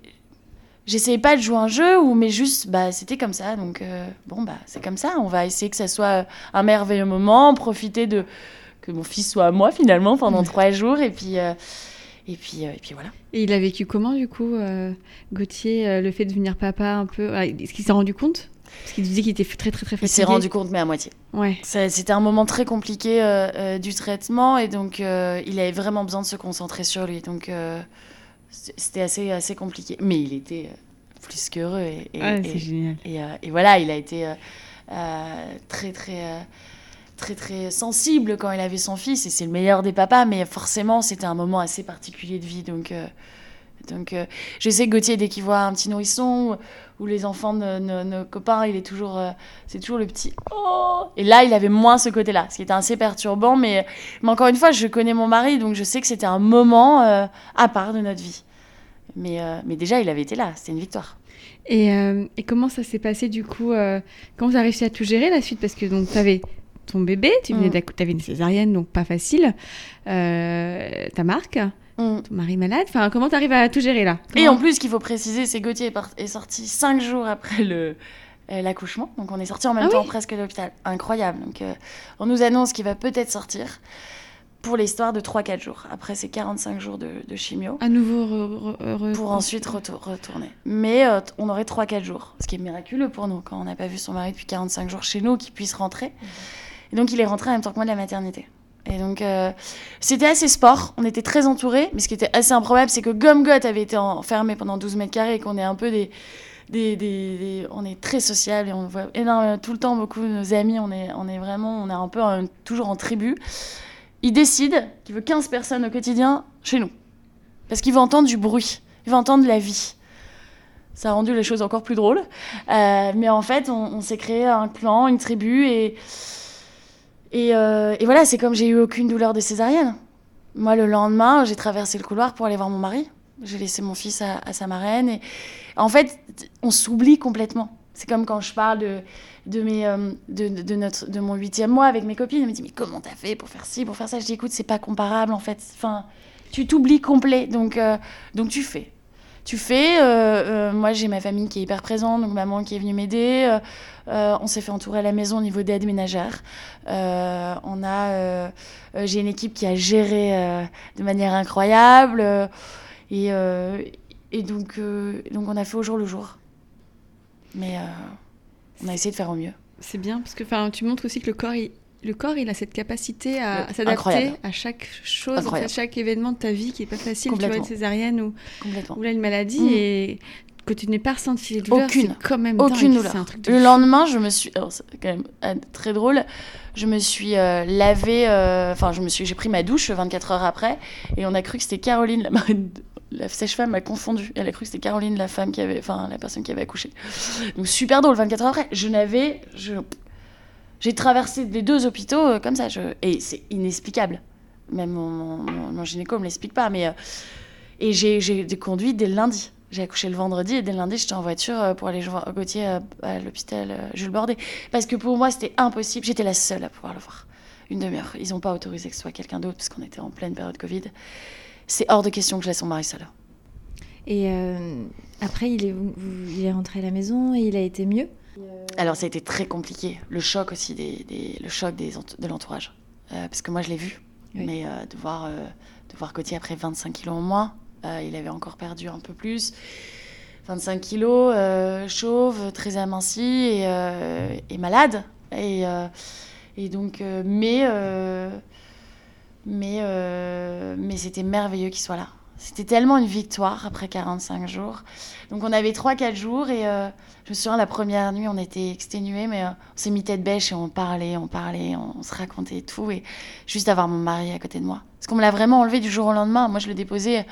j'essayais pas de jouer un jeu ou mais juste bah c'était comme ça. Donc euh, bon bah c'est comme ça. On va essayer que ça soit un merveilleux moment profiter de que mon fils soit à moi finalement pendant trois jours. Et puis euh, et puis euh, et puis voilà. Et il a vécu comment du coup Gauthier le fait de devenir papa un peu est-ce qu'il s'est rendu compte? Parce qu'il disait qu'il était très très très fatigué. Il s'est rendu compte mais à moitié. Ouais. C'était un moment très compliqué du traitement. Et donc il avait vraiment besoin de se concentrer sur lui. Donc c'était assez, assez compliqué. Mais il était euh, plus qu'heureux. Et, et, et, euh, et, voilà, il a été euh, très, très, très, très sensible quand il avait son fils. Et c'est le meilleur des papas, mais forcément, c'était un moment assez particulier de vie. Donc, donc je sais que Gauthier, dès qu'il voit un petit nourrisson ou, les enfants de nos copains, il est toujours, c'est toujours le petit oh. Et là, il avait moins ce côté-là, ce qui était assez perturbant. Mais, mais encore une fois, je connais mon mari, donc je sais que c'était un moment à part de notre vie. Mais, euh, mais déjà, il avait été là, c'était une victoire. Et, euh, et, comment ça s'est passé du coup euh, Comment tu as réussi à tout gérer la suite? Parce que donc tu avais ton bébé, tu venais mm. avais une césarienne, donc pas facile. ta marque, mm. ton mari malade. Enfin, comment tu arrives à tout gérer là Et en plus, ce qu'il faut préciser, c'est Gauthier est, sorti cinq jours après le l'accouchement. Donc on est sorti en même ah temps presque de l'hôpital. Incroyable. Donc on nous annonce qu'il va peut-être sortir pour l'histoire de 3-4 jours. Après, c'est 45 jours de, chimio. À nouveau Pour ensuite retourner. Mais euh, on aurait 3-4 jours, ce qui est miraculeux pour nous, quand on n'a pas vu son mari depuis 45 jours chez nous, qu'il puisse rentrer. Et donc, il est rentré en même temps que moi de la maternité. Et donc, euh, c'était assez sport. On était très entourés. Mais ce qui était assez improbable, c'est que Gomgot avait été enfermé pendant 12 mètres carrés et qu'on est un peu des, on est très sociable et on voit énormément, tout le temps beaucoup de nos amis. On est, on vraiment, on est un peu toujours en tribu il décide qu'il veut 15 personnes au quotidien chez nous. Parce qu'il veut entendre du bruit, il veut entendre la vie. ça a rendu les choses encore plus drôles. Euh, mais en fait, on, s'est créé un clan, une tribu, et, et, euh, et voilà, c'est comme j'ai eu aucune douleur de césarienne. Moi, le lendemain, j'ai traversé le couloir pour aller voir mon mari. J'ai laissé mon fils à, sa marraine. Et en fait, on s'oublie complètement. C'est comme quand je parle euh, de, de, notre, de mon huitième mois avec mes copines. Elles me disent Mais comment t'as fait pour faire ci, pour faire ça? Je dis Écoute, c'est pas comparable en fait. Enfin, tu t'oublies complet. Donc, donc tu fais tu fais. Euh, euh, moi, j'ai ma famille qui est hyper présente, donc maman qui est venue m'aider. Euh, on s'est fait entourer à la maison au niveau d'aide ménagère. on a, j'ai une équipe qui a géré de manière incroyable. et, donc, donc, on a fait au jour le jour. Mais on a essayé de faire au mieux. C'est bien, parce que tu montres aussi que le corps, il, le corps, il a cette capacité à, s'adapter à chaque chose, à chaque événement de ta vie qui n'est pas facile, tu vois, une césarienne ou, ou là, une maladie. Mm. Et que tu n'aies pas ressenti les douleurs, aucune, quand même aucune douleur. le lendemain, je me suis, c'est quand même euh, très drôle, je me suis euh, lavée, euh, enfin, je me suis, j'ai pris ma douche 24 heures après, et on a cru que c'était Caroline, la la sèche-femme m'a confondu. Elle a cru que c'était Caroline, la femme qui avait, enfin, la personne qui avait accouché. Donc super drôle. 24 heures après, je n'avais, je, j'ai traversé les deux hôpitaux euh, comme ça. Et c'est inexplicable. Même mon, mon, gynéco ne me l'explique pas. Mais, euh, Et j'ai conduit dès le lundi. J'ai accouché le vendredi et dès le lundi, j'étais en voiture euh, pour aller voir Gauthier à l'hôpital Jules Bordet. Parce que pour moi, c'était impossible. J'étais la seule à pouvoir le voir. Une demi-heure. Ils n'ont pas autorisé que ce soit quelqu'un d'autre parce qu'on était en pleine période Covid. C'est hors de question que je laisse mon mari seul. Et après, il est, il est rentré à la maison et il a été mieux? euh, Alors ça a été très compliqué, le choc aussi, des, le choc des, de l'entourage. Euh, parce que moi je l'ai vu, mais euh, de, voir, de voir après 25 kilos en moins, il avait encore perdu un peu plus. 25 kilos, chauve, très aminci et, et malade. Et, et donc, mais, mais, mais c'était merveilleux qu'il soit là. C'était tellement une victoire après 45 jours. Donc on avait 3-4 jours et euh, je me souviens la première nuit on était exténués mais euh, on s'est mis tête bêche et on parlait, on parlait, on, se racontait tout et juste avoir mon mari à côté de moi. Parce qu'on me l'a vraiment enlevé du jour au lendemain. Moi je le déposais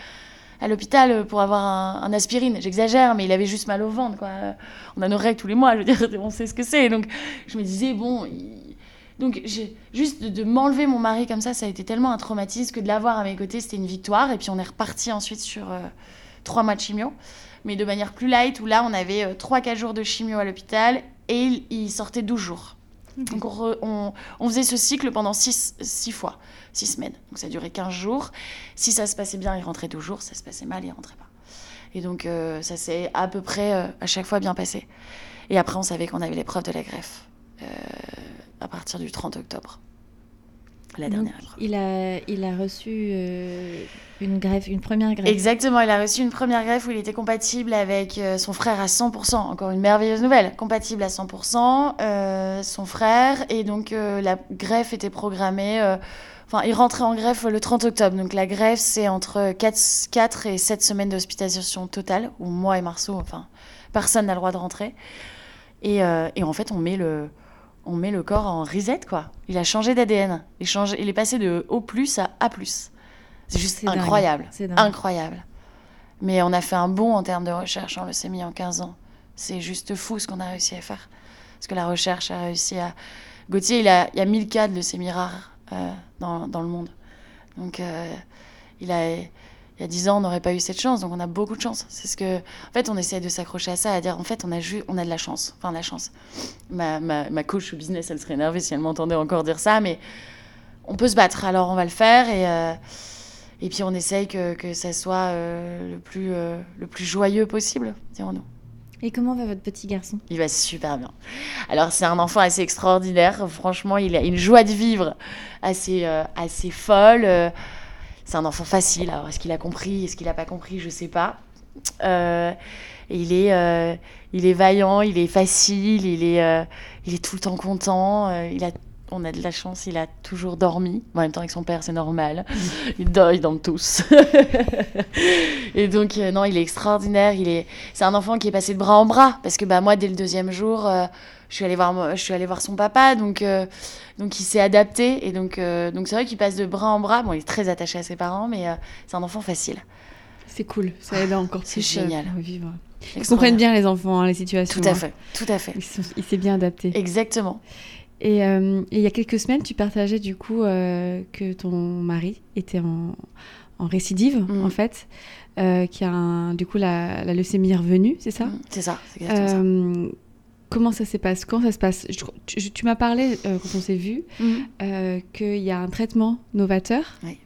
à l'hôpital pour avoir un, aspirine. J'exagère mais il avait juste mal au ventre quoi. On a nos règles tous les mois, je veux dire on sait ce que c'est. Donc je me disais bon... Donc, juste de, m'enlever mon mari comme ça, ça a été tellement un traumatisme que de l'avoir à mes côtés, c'était une victoire. Et puis, on est reparti ensuite sur euh, trois mois de chimio, mais de manière plus light, où là, on avait euh, trois, quatre jours de chimio à l'hôpital et il, sortait 12 jours. Donc, on, faisait ce cycle pendant six, six fois, six semaines. Donc, ça durait 15 jours. Si ça se passait bien, il rentrait 12 jours. Si ça se passait mal, il rentrait pas. Et donc, euh, ça s'est à peu près à chaque fois bien passé. Et après, on savait qu'on avait l'épreuve de la greffe à partir du 30 octobre. La dernière Il a, il a reçu euh, une greffe, une première greffe. Exactement, il a reçu une première greffe où il était compatible avec euh, son frère à 100%. Encore une merveilleuse nouvelle. Compatible à 100%, euh, son frère. Et donc la greffe était programmée. Enfin, il rentrait en greffe le 30 octobre. Donc la greffe, c'est entre 4, 4 et 7 semaines d'hospitalisation totale, où moi et Marceau, enfin, personne n'a le droit de rentrer. Et, et en fait, on met le on met le corps en reset, quoi. Il a changé d'ADN. Il, il est passé de O à A. C'est juste incroyable. Incroyable. Mais on a fait un bond en termes de recherche, on le s'est mis en 15 ans. C'est juste fou ce qu'on a réussi à faire. Parce que la recherche a réussi à. Gauthier, il, a, il y a 1000 cas de leucémie rare euh, dans, dans, le monde. Donc, euh, il a il y a 10 ans, on n'aurait pas eu cette chance. Donc on a beaucoup de chance. C'est ce que, en fait, on essaie de s'accrocher à ça, à dire en fait, on a, on a de la chance. Enfin, de la chance. Ma, ma, ma coach au business, elle serait énervée si elle m'entendait encore dire ça, mais on peut se battre. Alors on va le faire et, euh, et puis on essaye que, que ça soit euh, le, plus, euh, le plus joyeux possible, dirons-nous. Et comment va votre petit garçon? Il va super bien. Alors c'est un enfant assez extraordinaire. Franchement, il a une joie de vivre assez, assez folle c'est un enfant facile. Alors, est-ce qu'il a compris Est-ce qu'il n'a pas compris Je ne sais pas. Euh, il, est, euh, il est vaillant, il est facile, il est, euh, il est tout le temps content. il a, on a de la chance, il a toujours dormi. En même temps, avec son père, c'est normal. Il dort, ils dorment tous. et donc, non, il est extraordinaire. Il est, c'est un enfant qui est passé de bras en bras. Parce que bah, moi, dès le deuxième jour, je suis allée voir, je suis allée voir son papa, donc, euh, donc il s'est adapté. Et donc, euh, donc c'est vrai qu'il passe de bras en bras. Bon, il est très attaché à ses parents, mais euh, c'est un enfant facile. C'est cool, ça aide encore C'est plus euh, génial. vivre. Ils comprennent bien les enfants, hein, les situations. Tout à hein. fait, tout à fait. Il s'est bien adapté. Exactement. Et, et il y a quelques semaines, tu partageais du coup que ton mari était en, en récidive, Mm. en fait, qui a un- du coup la, la leucémie revenue, c'est ça? Mm, C'est ça, c'est exactement ça. Comment ça se passe Quand ça se passe Je- Tu, tu m'as parlé euh, quand on s'est vu Mhm. euh, qu'il y a un traitement novateur Oui.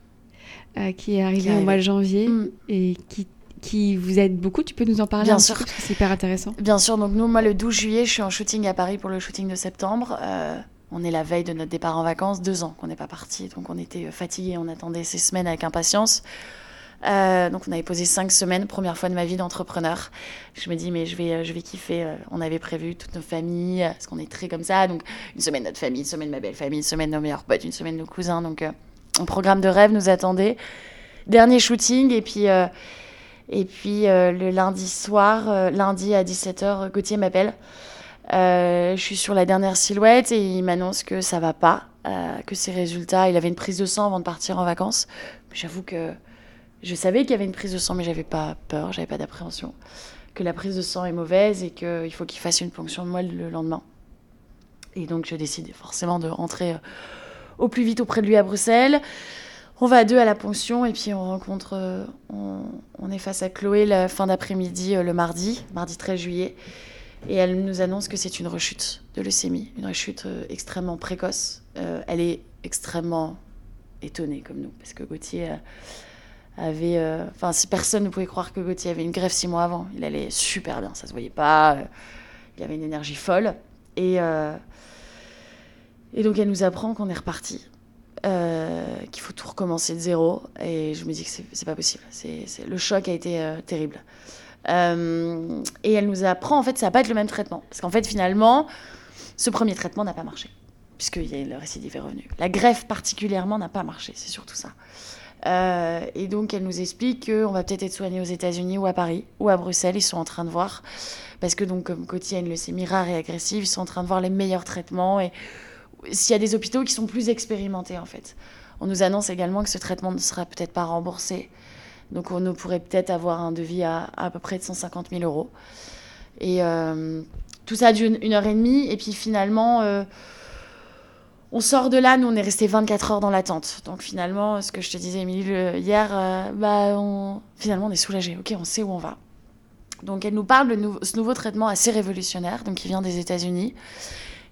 euh, qui est arrivé Qui au mois de janvier Mm. et qui, qui vous aide beaucoup. Tu peux nous en parler Bien un sûr. peu parce que c'est hyper intéressant. Bien sûr, donc nous, moi, le 12 juillet, je suis en shooting à Paris pour le shooting de septembre. Euh, on est la veille de notre départ en vacances, deux ans qu'on n'est pas parti, donc on était fatigués, on attendait ces semaines avec impatience. Euh, donc on avait posé cinq semaines, première fois de ma vie d'entrepreneur. Je me dis mais je vais, euh, je vais kiffer. Euh, On avait prévu toutes nos familles, parce qu'on est très comme ça. Donc une semaine notre famille, une semaine ma belle famille, une semaine nos meilleurs potes, une semaine nos cousins. Donc un programme de rêve nous attendait. Dernier shooting et puis et puis le lundi soir, lundi à 17h, Gauthier m'appelle. Je suis sur la dernière silhouette et il m'annonce que ça va pas, que ses résultats, il avait une prise de sang avant de partir en vacances. J'avoue que je savais qu'il y avait une prise de sang, mais j'avais pas peur, j'avais pas d'appréhension. Que la prise de sang est mauvaise et qu'il faut qu'il fasse une ponction de moelle le lendemain. Et donc je décide forcément de rentrer euh, au plus vite auprès de lui à Bruxelles. On va à deux à la ponction et puis on rencontre, euh, on, est face à Chloé la fin d'après-midi euh, le mardi, mardi 13 juillet. Et elle nous annonce que c'est une rechute de leucémie, une rechute extrêmement précoce. Elle est extrêmement étonnée comme nous, parce que Gauthier avait... euh, Enfin, si personne ne pouvait croire que Gauthier avait une greffe six mois avant, il allait super bien, ça se voyait pas, euh, il avait une énergie folle. Et, euh, et donc elle nous apprend qu'on est reparti, euh, qu'il faut tout recommencer de zéro. Et je me dis que c'est pas possible. C'est le choc a été terrible. Et elle nous apprend, en fait, ça va pas être le même traitement. Parce qu'en fait, finalement, ce premier traitement n'a pas marché. Puisque le récidive est revenu. La greffe, particulièrement, n'a pas marché. C'est surtout ça. Euh, et donc, elle nous explique qu'on va peut-être être soigné aux États-Unis ou à Paris ou à Bruxelles. Ils sont en train de voir. Parce que, donc, comme Coty a une leucémie rare et agressive, ils sont en train de voir les meilleurs traitements. Et s'il y a des hôpitaux qui sont plus expérimentés, en fait. On nous annonce également que ce traitement ne sera peut-être pas remboursé. Donc on ne pourrait peut-être avoir un devis à, à peu près de 150 000 euros. Et euh, tout ça dure une heure et demie. Et puis finalement, euh, on sort de là. Nous, on est resté 24 heures dans l'attente. Donc finalement, ce que je te disais, Émilie, hier, euh, bah, on, finalement, on est soulagé. Ok, on sait où on va. Donc elle nous parle de ce nouveau traitement assez révolutionnaire, donc qui vient des États-Unis,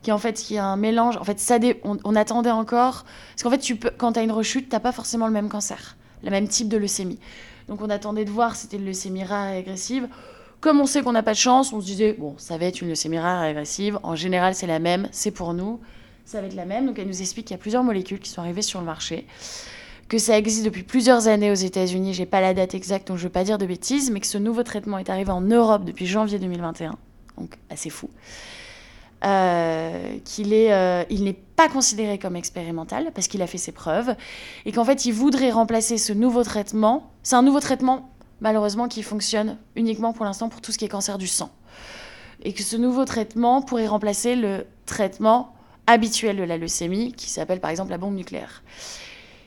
qui en fait qui a un mélange. En fait, ça on attendait encore parce qu'en fait, tu peux, quand tu as une rechute, t'as pas forcément le même cancer, le même type de leucémie. Donc on attendait de voir si c'était une leucémie rare et agressive. Comme on sait qu'on n'a pas de chance, on se disait bon, ça va être une leucémie rare et agressive. En général, c'est la même, c'est pour nous, ça va être la même. Donc elle nous explique qu'il y a plusieurs molécules qui sont arrivées sur le marché que ça existe depuis plusieurs années aux États-Unis. J'ai pas la date exacte, donc je veux pas dire de bêtises, mais que ce nouveau traitement est arrivé en Europe depuis janvier 2021, donc assez fou. Euh, qu'il est, euh, il n'est pas considéré comme expérimental parce qu'il a fait ses preuves et qu'en fait il voudrait remplacer ce nouveau traitement. C'est un nouveau traitement malheureusement qui fonctionne uniquement pour l'instant pour tout ce qui est cancer du sang et que ce nouveau traitement pourrait remplacer le traitement habituel de la leucémie qui s'appelle par exemple la bombe nucléaire.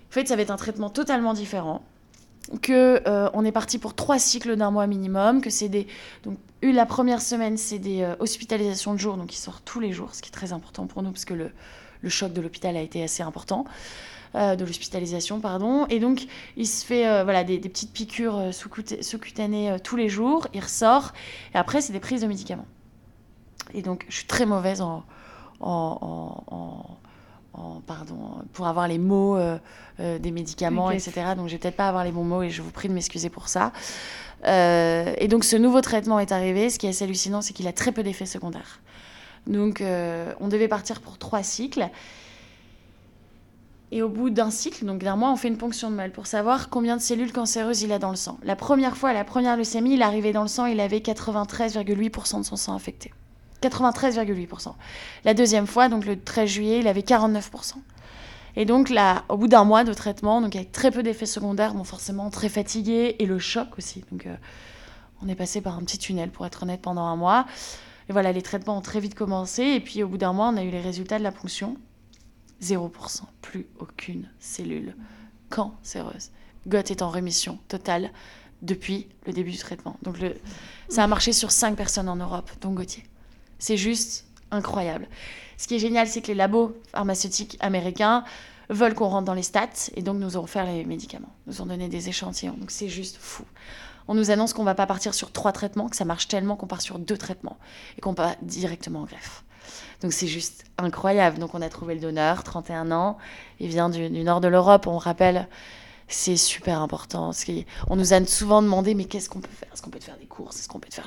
En fait, ça va être un traitement totalement différent. Que euh, on est parti pour trois cycles d'un mois minimum. Que c'est des donc la première semaine c'est des euh, hospitalisations de jour, donc ils sortent tous les jours, ce qui est très important pour nous parce que le, le choc de l'hôpital a été assez important. Euh, de l'hospitalisation, pardon. Et donc, il se fait voilà, des, petites piqûres sous-cuta- sous-cutanées tous les jours. Il ressort. Et après, c'est des prises de médicaments. Et donc, je suis très mauvaise en, en, en- en- en- pardon, pour avoir les mots euh, euh, des médicaments, etc. Donc, je vais peut-être pas avoir les bons mots et je vous prie de m'excuser pour ça. Euh, et donc, ce nouveau traitement est arrivé. Ce qui est assez hallucinant, c'est qu'il a très peu d'effets secondaires. Donc, on devait partir pour trois cycles. Et au bout d'un cycle, donc d'un mois, on fait une ponction de moelle pour savoir combien de cellules cancéreuses il a dans le sang. La première fois, la première leucémie, il arrivait dans le sang, il avait 93,8% de son sang affecté. 93,8%. La deuxième fois, donc le 13 juillet, il avait 49%. Et donc là, au bout d'un mois de traitement, donc avec très peu d'effets secondaires, bon forcément très fatigué et le choc aussi. Donc euh, on est passé par un petit tunnel pour être honnête pendant un mois. Et voilà, les traitements ont très vite commencé et puis au bout d'un mois, on a eu les résultats de la ponction. 0%, plus aucune cellule cancéreuse. Goth est en rémission totale, depuis le début du traitement. Donc ça a marché sur 5 personnes en Europe, dont Gauthier. C'est juste incroyable. Ce qui est génial, c'est que les labos pharmaceutiques américains veulent qu'on rentre dans les stats et donc nous aurons fait les médicaments, nous ont donné des échantillons. Donc c'est juste fou. On nous annonce qu'on va pas partir sur trois traitements, que ça marche tellement qu'on part sur deux traitements et qu'on va directement en greffe. Donc c'est juste incroyable. Donc on a trouvé le donneur, 31 ans, il vient du, du nord de l'Europe, on rappelle. C'est super important. On nous a souvent demandé, mais qu'est-ce qu'on peut faire? Est-ce qu'on peut te faire des courses? Est-ce qu'on peut te faire.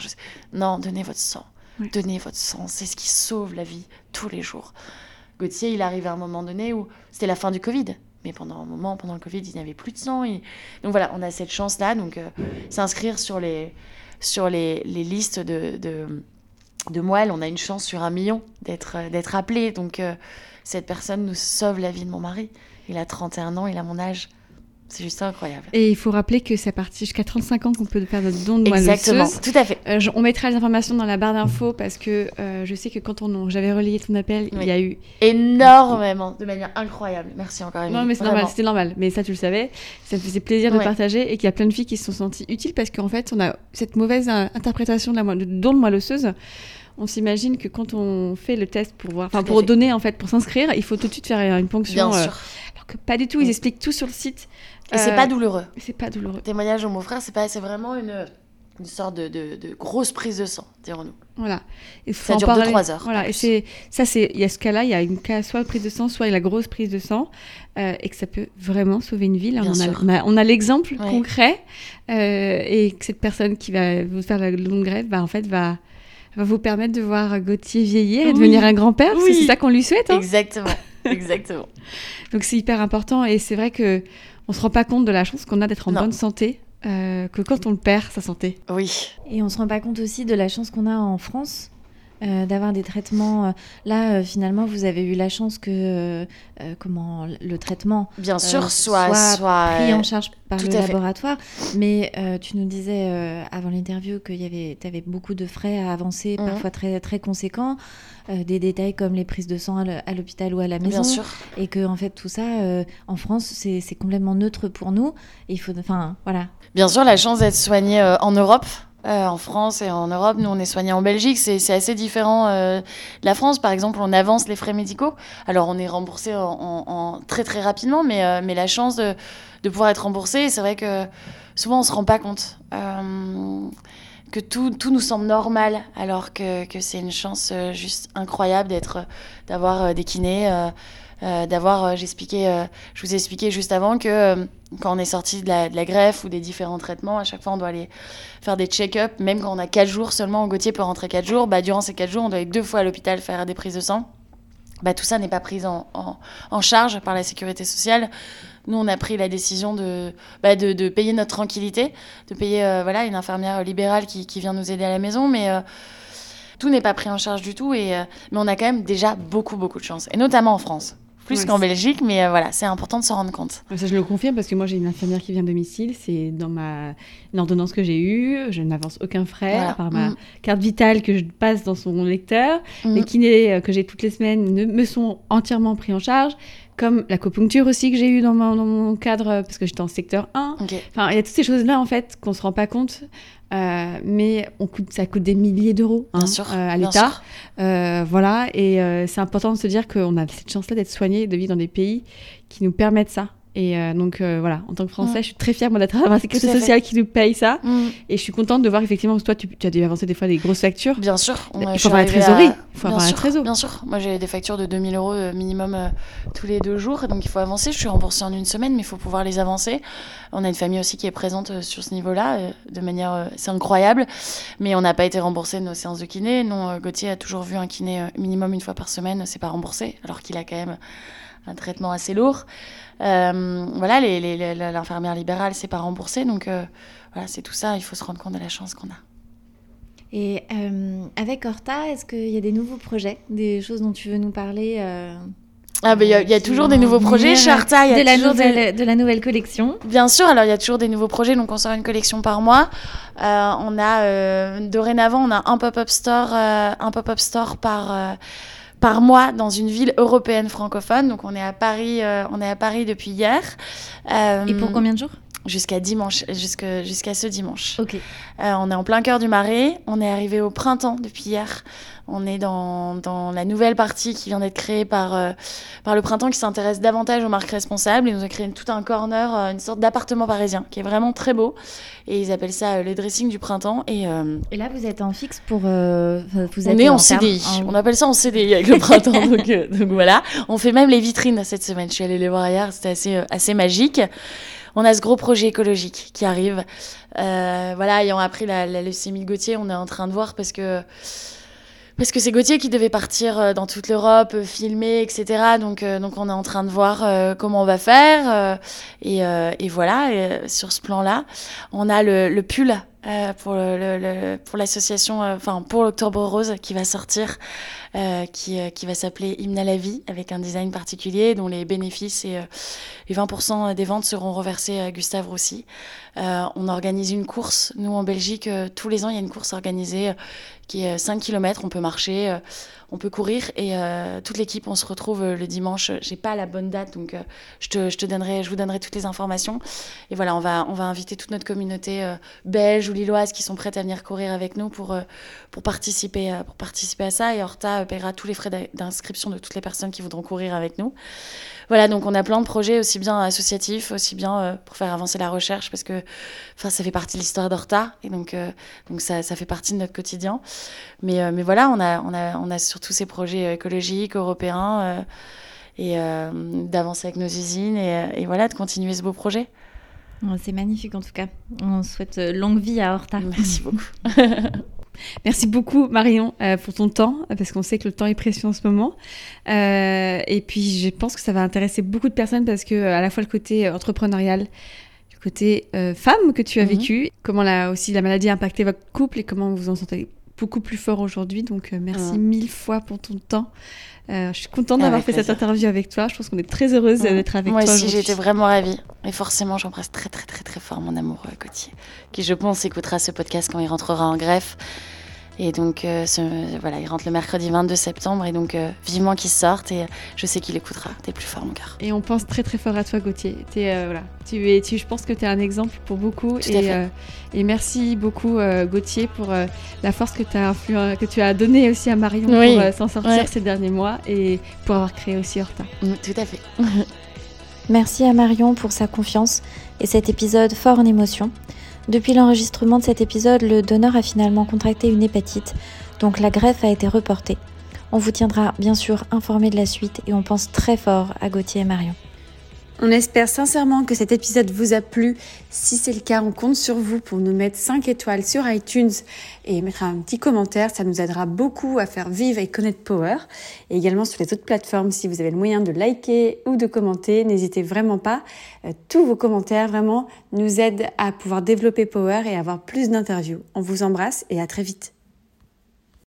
Non, donnez votre sang. Donnez votre sang. C'est ce qui sauve la vie tous les jours. Gauthier, il arrive à un moment donné où c'était la fin du Covid. Mais pendant un moment, pendant le Covid, il n'y avait plus de sang. Donc voilà, on a cette chance-là. Donc euh, s'inscrire sur les, sur les, listes de, de, moelle, on a une chance sur un million d'être d'être appelé. Donc euh, cette personne nous sauve la vie de mon mari. Il a 31 ans, il a mon âge. C'est juste incroyable. Et il faut rappeler que c'est à partir jusqu'à 35 ans qu'on peut faire notre don de moelle Exactement, tout à fait. Euh, on mettra les informations dans la barre d'infos parce que euh, je sais que quand on, j'avais relayé ton appel, oui. il y a eu... Énormément, de manière incroyable. Merci encore, Émilie. Non, mais c'est normal, c'était normal. Mais ça, tu le savais. Ça me faisait plaisir de partager et qu'il y a plein de filles qui se sont senties utiles parce qu'en fait, on a cette mauvaise interprétation de la moelle- don de moelle osseuse. On s'imagine que quand on fait le test pour voir, enfin pour fait. donner en fait, pour s'inscrire, il faut tout de suite faire une ponction. Bien euh, sûr. Alors que pas du tout, ils expliquent tout sur le site. Et c'est Euh, pas douloureux. C'est pas douloureux. Témoignage de mon frère, c'est pas, c'est vraiment une, une sorte de, de, de grosse prise de sang, dirons-nous. Voilà. Il faut Ça en dure parler. 2-3 heures, Voilà. Et c'est ça, c'est il y a ce cas-là, il y a une cas soit prise de sang, soit la grosse prise de sang, euh, et que ça peut vraiment sauver une vie. Là, Bien on, a, sûr. on a, on a l'exemple Ouais. concret, euh, et que cette personne qui va vous faire la longue grève, bah, en fait, va va vous permettre de voir Gauthier vieillir et Oui. devenir un grand-père. Oui. C'est ça qu'on lui souhaite. hein. Exactement. Exactement. Donc c'est hyper important, et c'est vrai que on se rend pas compte de la chance qu'on a d'être en Non. bonne santé, euh, que quand on le perd, sa santé. Oui. Et on se rend pas compte aussi de la chance qu'on a en France euh, d'avoir des traitements. euh, là, euh, finalement, vous avez eu la chance que euh, comment le traitement Bien sûr, soit, soit, pris en charge par le fait. laboratoire. Mais tu nous disais avant l'interview y avait, avais beaucoup de frais à avancer, Mhm. parfois très très conséquents, des détails comme les prises de sang à l'hôpital ou à la maison. Bien sûr. Et que en fait tout ça, en France, c'est complètement neutre pour nous. Et il faut, enfin voilà. Bien sûr, la chance d'être soigné en Europe. Euh, en France et en Europe, nous on est soignés en Belgique, c'est assez différent euh, la France. Par exemple, on avance les frais médicaux. Alors on est remboursé en, très très rapidement, mais, euh, mais la chance de, pouvoir être remboursé, c'est vrai que souvent on se rend pas compte que tout, tout nous semble normal, alors que, que c'est une chance juste incroyable d'avoir des kinés. Euh, d'avoir, euh, j'expliquais, euh, je vous ai expliqué juste avant que quand on est sorti de la, greffe ou des différents traitements, à chaque fois on doit aller faire des check-up, même quand on a 4 jours seulement, Gauthier peut rentrer 4 jours, bah, durant ces 4 jours on doit aller deux fois à l'hôpital faire des prises de sang. Bah, tout ça n'est pas pris en, charge par la sécurité sociale. Nous, on a pris la décision de, bah, payer notre tranquillité, de payer voilà, une infirmière libérale qui, vient nous aider à la maison, mais tout n'est pas pris en charge du tout. Et, mais on a quand même déjà beaucoup, beaucoup de chance, et notamment en France. Plus Ouais, qu'en Belgique, mais euh, voilà, c'est important de s'en rendre compte. Ça, je le confirme parce que moi, j'ai une infirmière qui vient à domicile. C'est dans ma une ordonnance que j'ai eue. Je n'avance aucun frais Voilà. part ma Mm. carte vitale que je passe dans son lecteur. Mm. Les kinés que j'ai toutes les semaines ne, me sont entièrement pris en charge. Comme l'acupuncture aussi que j'ai eu dans, mon- dans mon cadre euh, parce que j'étais en secteur 1. Ok. Enfin, il y a toutes ces choses-là en fait qu'on se rend pas compte. Euh, mais on coûte, ça coûte des milliers d'euros hein, euh, à l'État. Euh, voilà, et euh, c'est important de se dire qu'on a cette chance-là d'être soigné, de vivre dans des pays qui nous permettent ça. Et euh, donc euh, voilà, en tant que Français, Mm. je suis très fière moi d'être dans la sécurité à sociale qui nous paye ça. Mm. Et je suis contente de voir effectivement que toi, tu, tu as dû avancer des fois des grosses factures. Bien sûr. Il Moi, faut avoir la trésorerie. à- Il faut bien avoir la sûr, trésor. Bien sûr. Moi, j'ai des factures de 2000 euros euh, minimum euh, tous les deux jours. Donc, il faut avancer. Je suis remboursée en une semaine, mais il faut pouvoir les avancer. On a une famille aussi qui est présente sur ce niveau-là, de manière. c'est incroyable. Mais on n'a pas été remboursé de nos séances de kiné. Non, Gauthier a toujours vu un kiné minimum une fois par semaine. C'est pas remboursé, alors qu'il a quand même un traitement assez lourd. Euh, voilà, l'infirmière libérale, c'est pas remboursé. Donc, euh, voilà, c'est tout ça. Il faut se rendre compte de la chance qu'on a. Et euh, avec Horta, est-ce qu'il y a des nouveaux projets, des choses dont tu veux nous parler Ah, ben, il y a, y toujours des nouveaux projets. venir, Chez Arta, il y a de la, toujours des- nouvelle, de la nouvelle collection. Bien sûr, alors il y a toujours des nouveaux projets, donc on sort une collection par mois. Euh, on a euh, dorénavant, on a un pop-up store, euh, un pop-up store par par mois dans une ville européenne francophone. Donc on est à Paris, euh, on est à Paris depuis hier. Euh, Et pour combien de jours? Jusqu'à dimanche, jusqu'à ce dimanche. Ok. on est en plein cœur du Marais. On est arrivé au printemps depuis hier. On est dans, dans la nouvelle partie qui vient d'être créée par, euh, par le printemps qui s'intéresse davantage aux marques responsables. Ils nous ont créé tout un corner, euh, une sorte d'appartement parisien qui est vraiment très beau. Et ils appellent ça euh, le dressing du printemps. Et, et là, vous êtes en fixe pour. vous on est en, CDI. On appelle ça en CDI avec le printemps. donc, donc, voilà. On fait même les vitrines cette semaine. Je suis allée les voir hier. C'était assez, assez magique on a ce gros projet écologique qui arrive. Euh, voilà, ayant appris la, la leucémie de Gauthier, on est en train de voir parce que parce que c'est Gauthier qui devait partir euh, dans toute l'Europe, euh, filmer, etc. Donc, euh, donc on est en train de voir comment on va faire. Et, et, voilà, sur ce plan-là, on a le, le pull pour le, pour l'association, enfin pour l'Octobre Rose qui va sortir, qui, qui va s'appeler Hymne à la vie avec un design particulier dont les bénéfices et, et 20% des ventes seront reversés à Gustave Roussy. on organise une course. Nous en Belgique, tous les ans, il y a une course organisée qui est 5 km. On peut marcher, euh, on peut courir et euh, toute l'équipe, on se retrouve euh, le dimanche. J'ai pas la bonne date, donc je, te, je, te, donnerai, je vous donnerai toutes les informations. Et voilà, on va, on va inviter toute notre communauté belge ou lilloise qui sont prêtes à venir courir avec nous pour, pour, participer, pour participer à ça. Et Horta paiera tous les frais d'inscription de toutes les personnes qui voudront courir avec nous voilà, donc on a plein de projets aussi bien associatifs, aussi bien euh, pour faire avancer la recherche, parce que ça fait partie de l'histoire d'Horta, et donc, euh, donc ça, ça, fait partie de notre quotidien. Mais, euh, mais voilà, on a, on, a, on a surtout ces projets écologiques, européens, et d'avancer avec nos usines, et, et, voilà, de continuer ce beau projet. C'est magnifique en tout cas. On souhaite longue vie à Horta. Merci beaucoup. Merci beaucoup Marion euh, pour ton temps, parce qu'on sait que le temps est précieux en ce moment. Euh, et puis je pense que ça va intéresser beaucoup de personnes parce que à la fois le côté entrepreneurial, le côté euh, femme que tu as mhm. vécu, comment la, aussi la maladie a impacté votre couple et comment vous en sentez beaucoup plus fort aujourd'hui. Donc merci mille fois pour ton temps. Euh, je suis contente d'avoir fait cette interview avec toi. Je pense qu'on est très heureuse d'être avec toi. Moi aussi, j'étais vraiment ravie. Et forcément, j'embrasse très, très, très, très fort mon amoureux Gauthier, qui, je pense, écoutera ce podcast quand il rentrera en greffe. Et donc, euh, voilà, il rentre le mercredi 22 septembre. Et donc, euh, vivement qu'il sorte. Et je sais qu'il écoutera. T'es plus fort, mon cœur. Et on pense très, très fort à toi, Gauthier. Es, voilà, tu es, tu, je pense que tu es un exemple pour beaucoup. Tout et, et merci beaucoup, Gauthier, pour la force que, as que tu as donnée aussi à Marion pour s'en sortir ces derniers mois et pour avoir créé aussi Horta. Mm, tout à fait. merci à Marion pour sa confiance et cet épisode fort en émotion. Depuis l'enregistrement de cet épisode, le donneur a finalement contracté une hépatite, donc la greffe a été reportée. On vous tiendra bien sûr informé de la suite et on pense très fort à Gauthier et Marion. On espère sincèrement que cet épisode vous a plu. Si c'est le cas, on compte sur vous pour nous mettre 5 étoiles sur iTunes et mettre un petit commentaire. Ça nous aidera beaucoup à faire vivre et connaître Power. Et également sur les autres plateformes, si vous avez le moyen de liker ou de commenter, n'hésitez vraiment pas. Euh, tous vos commentaires vraiment nous aident à pouvoir développer Power et avoir plus d'interviews. On vous embrasse et à très vite.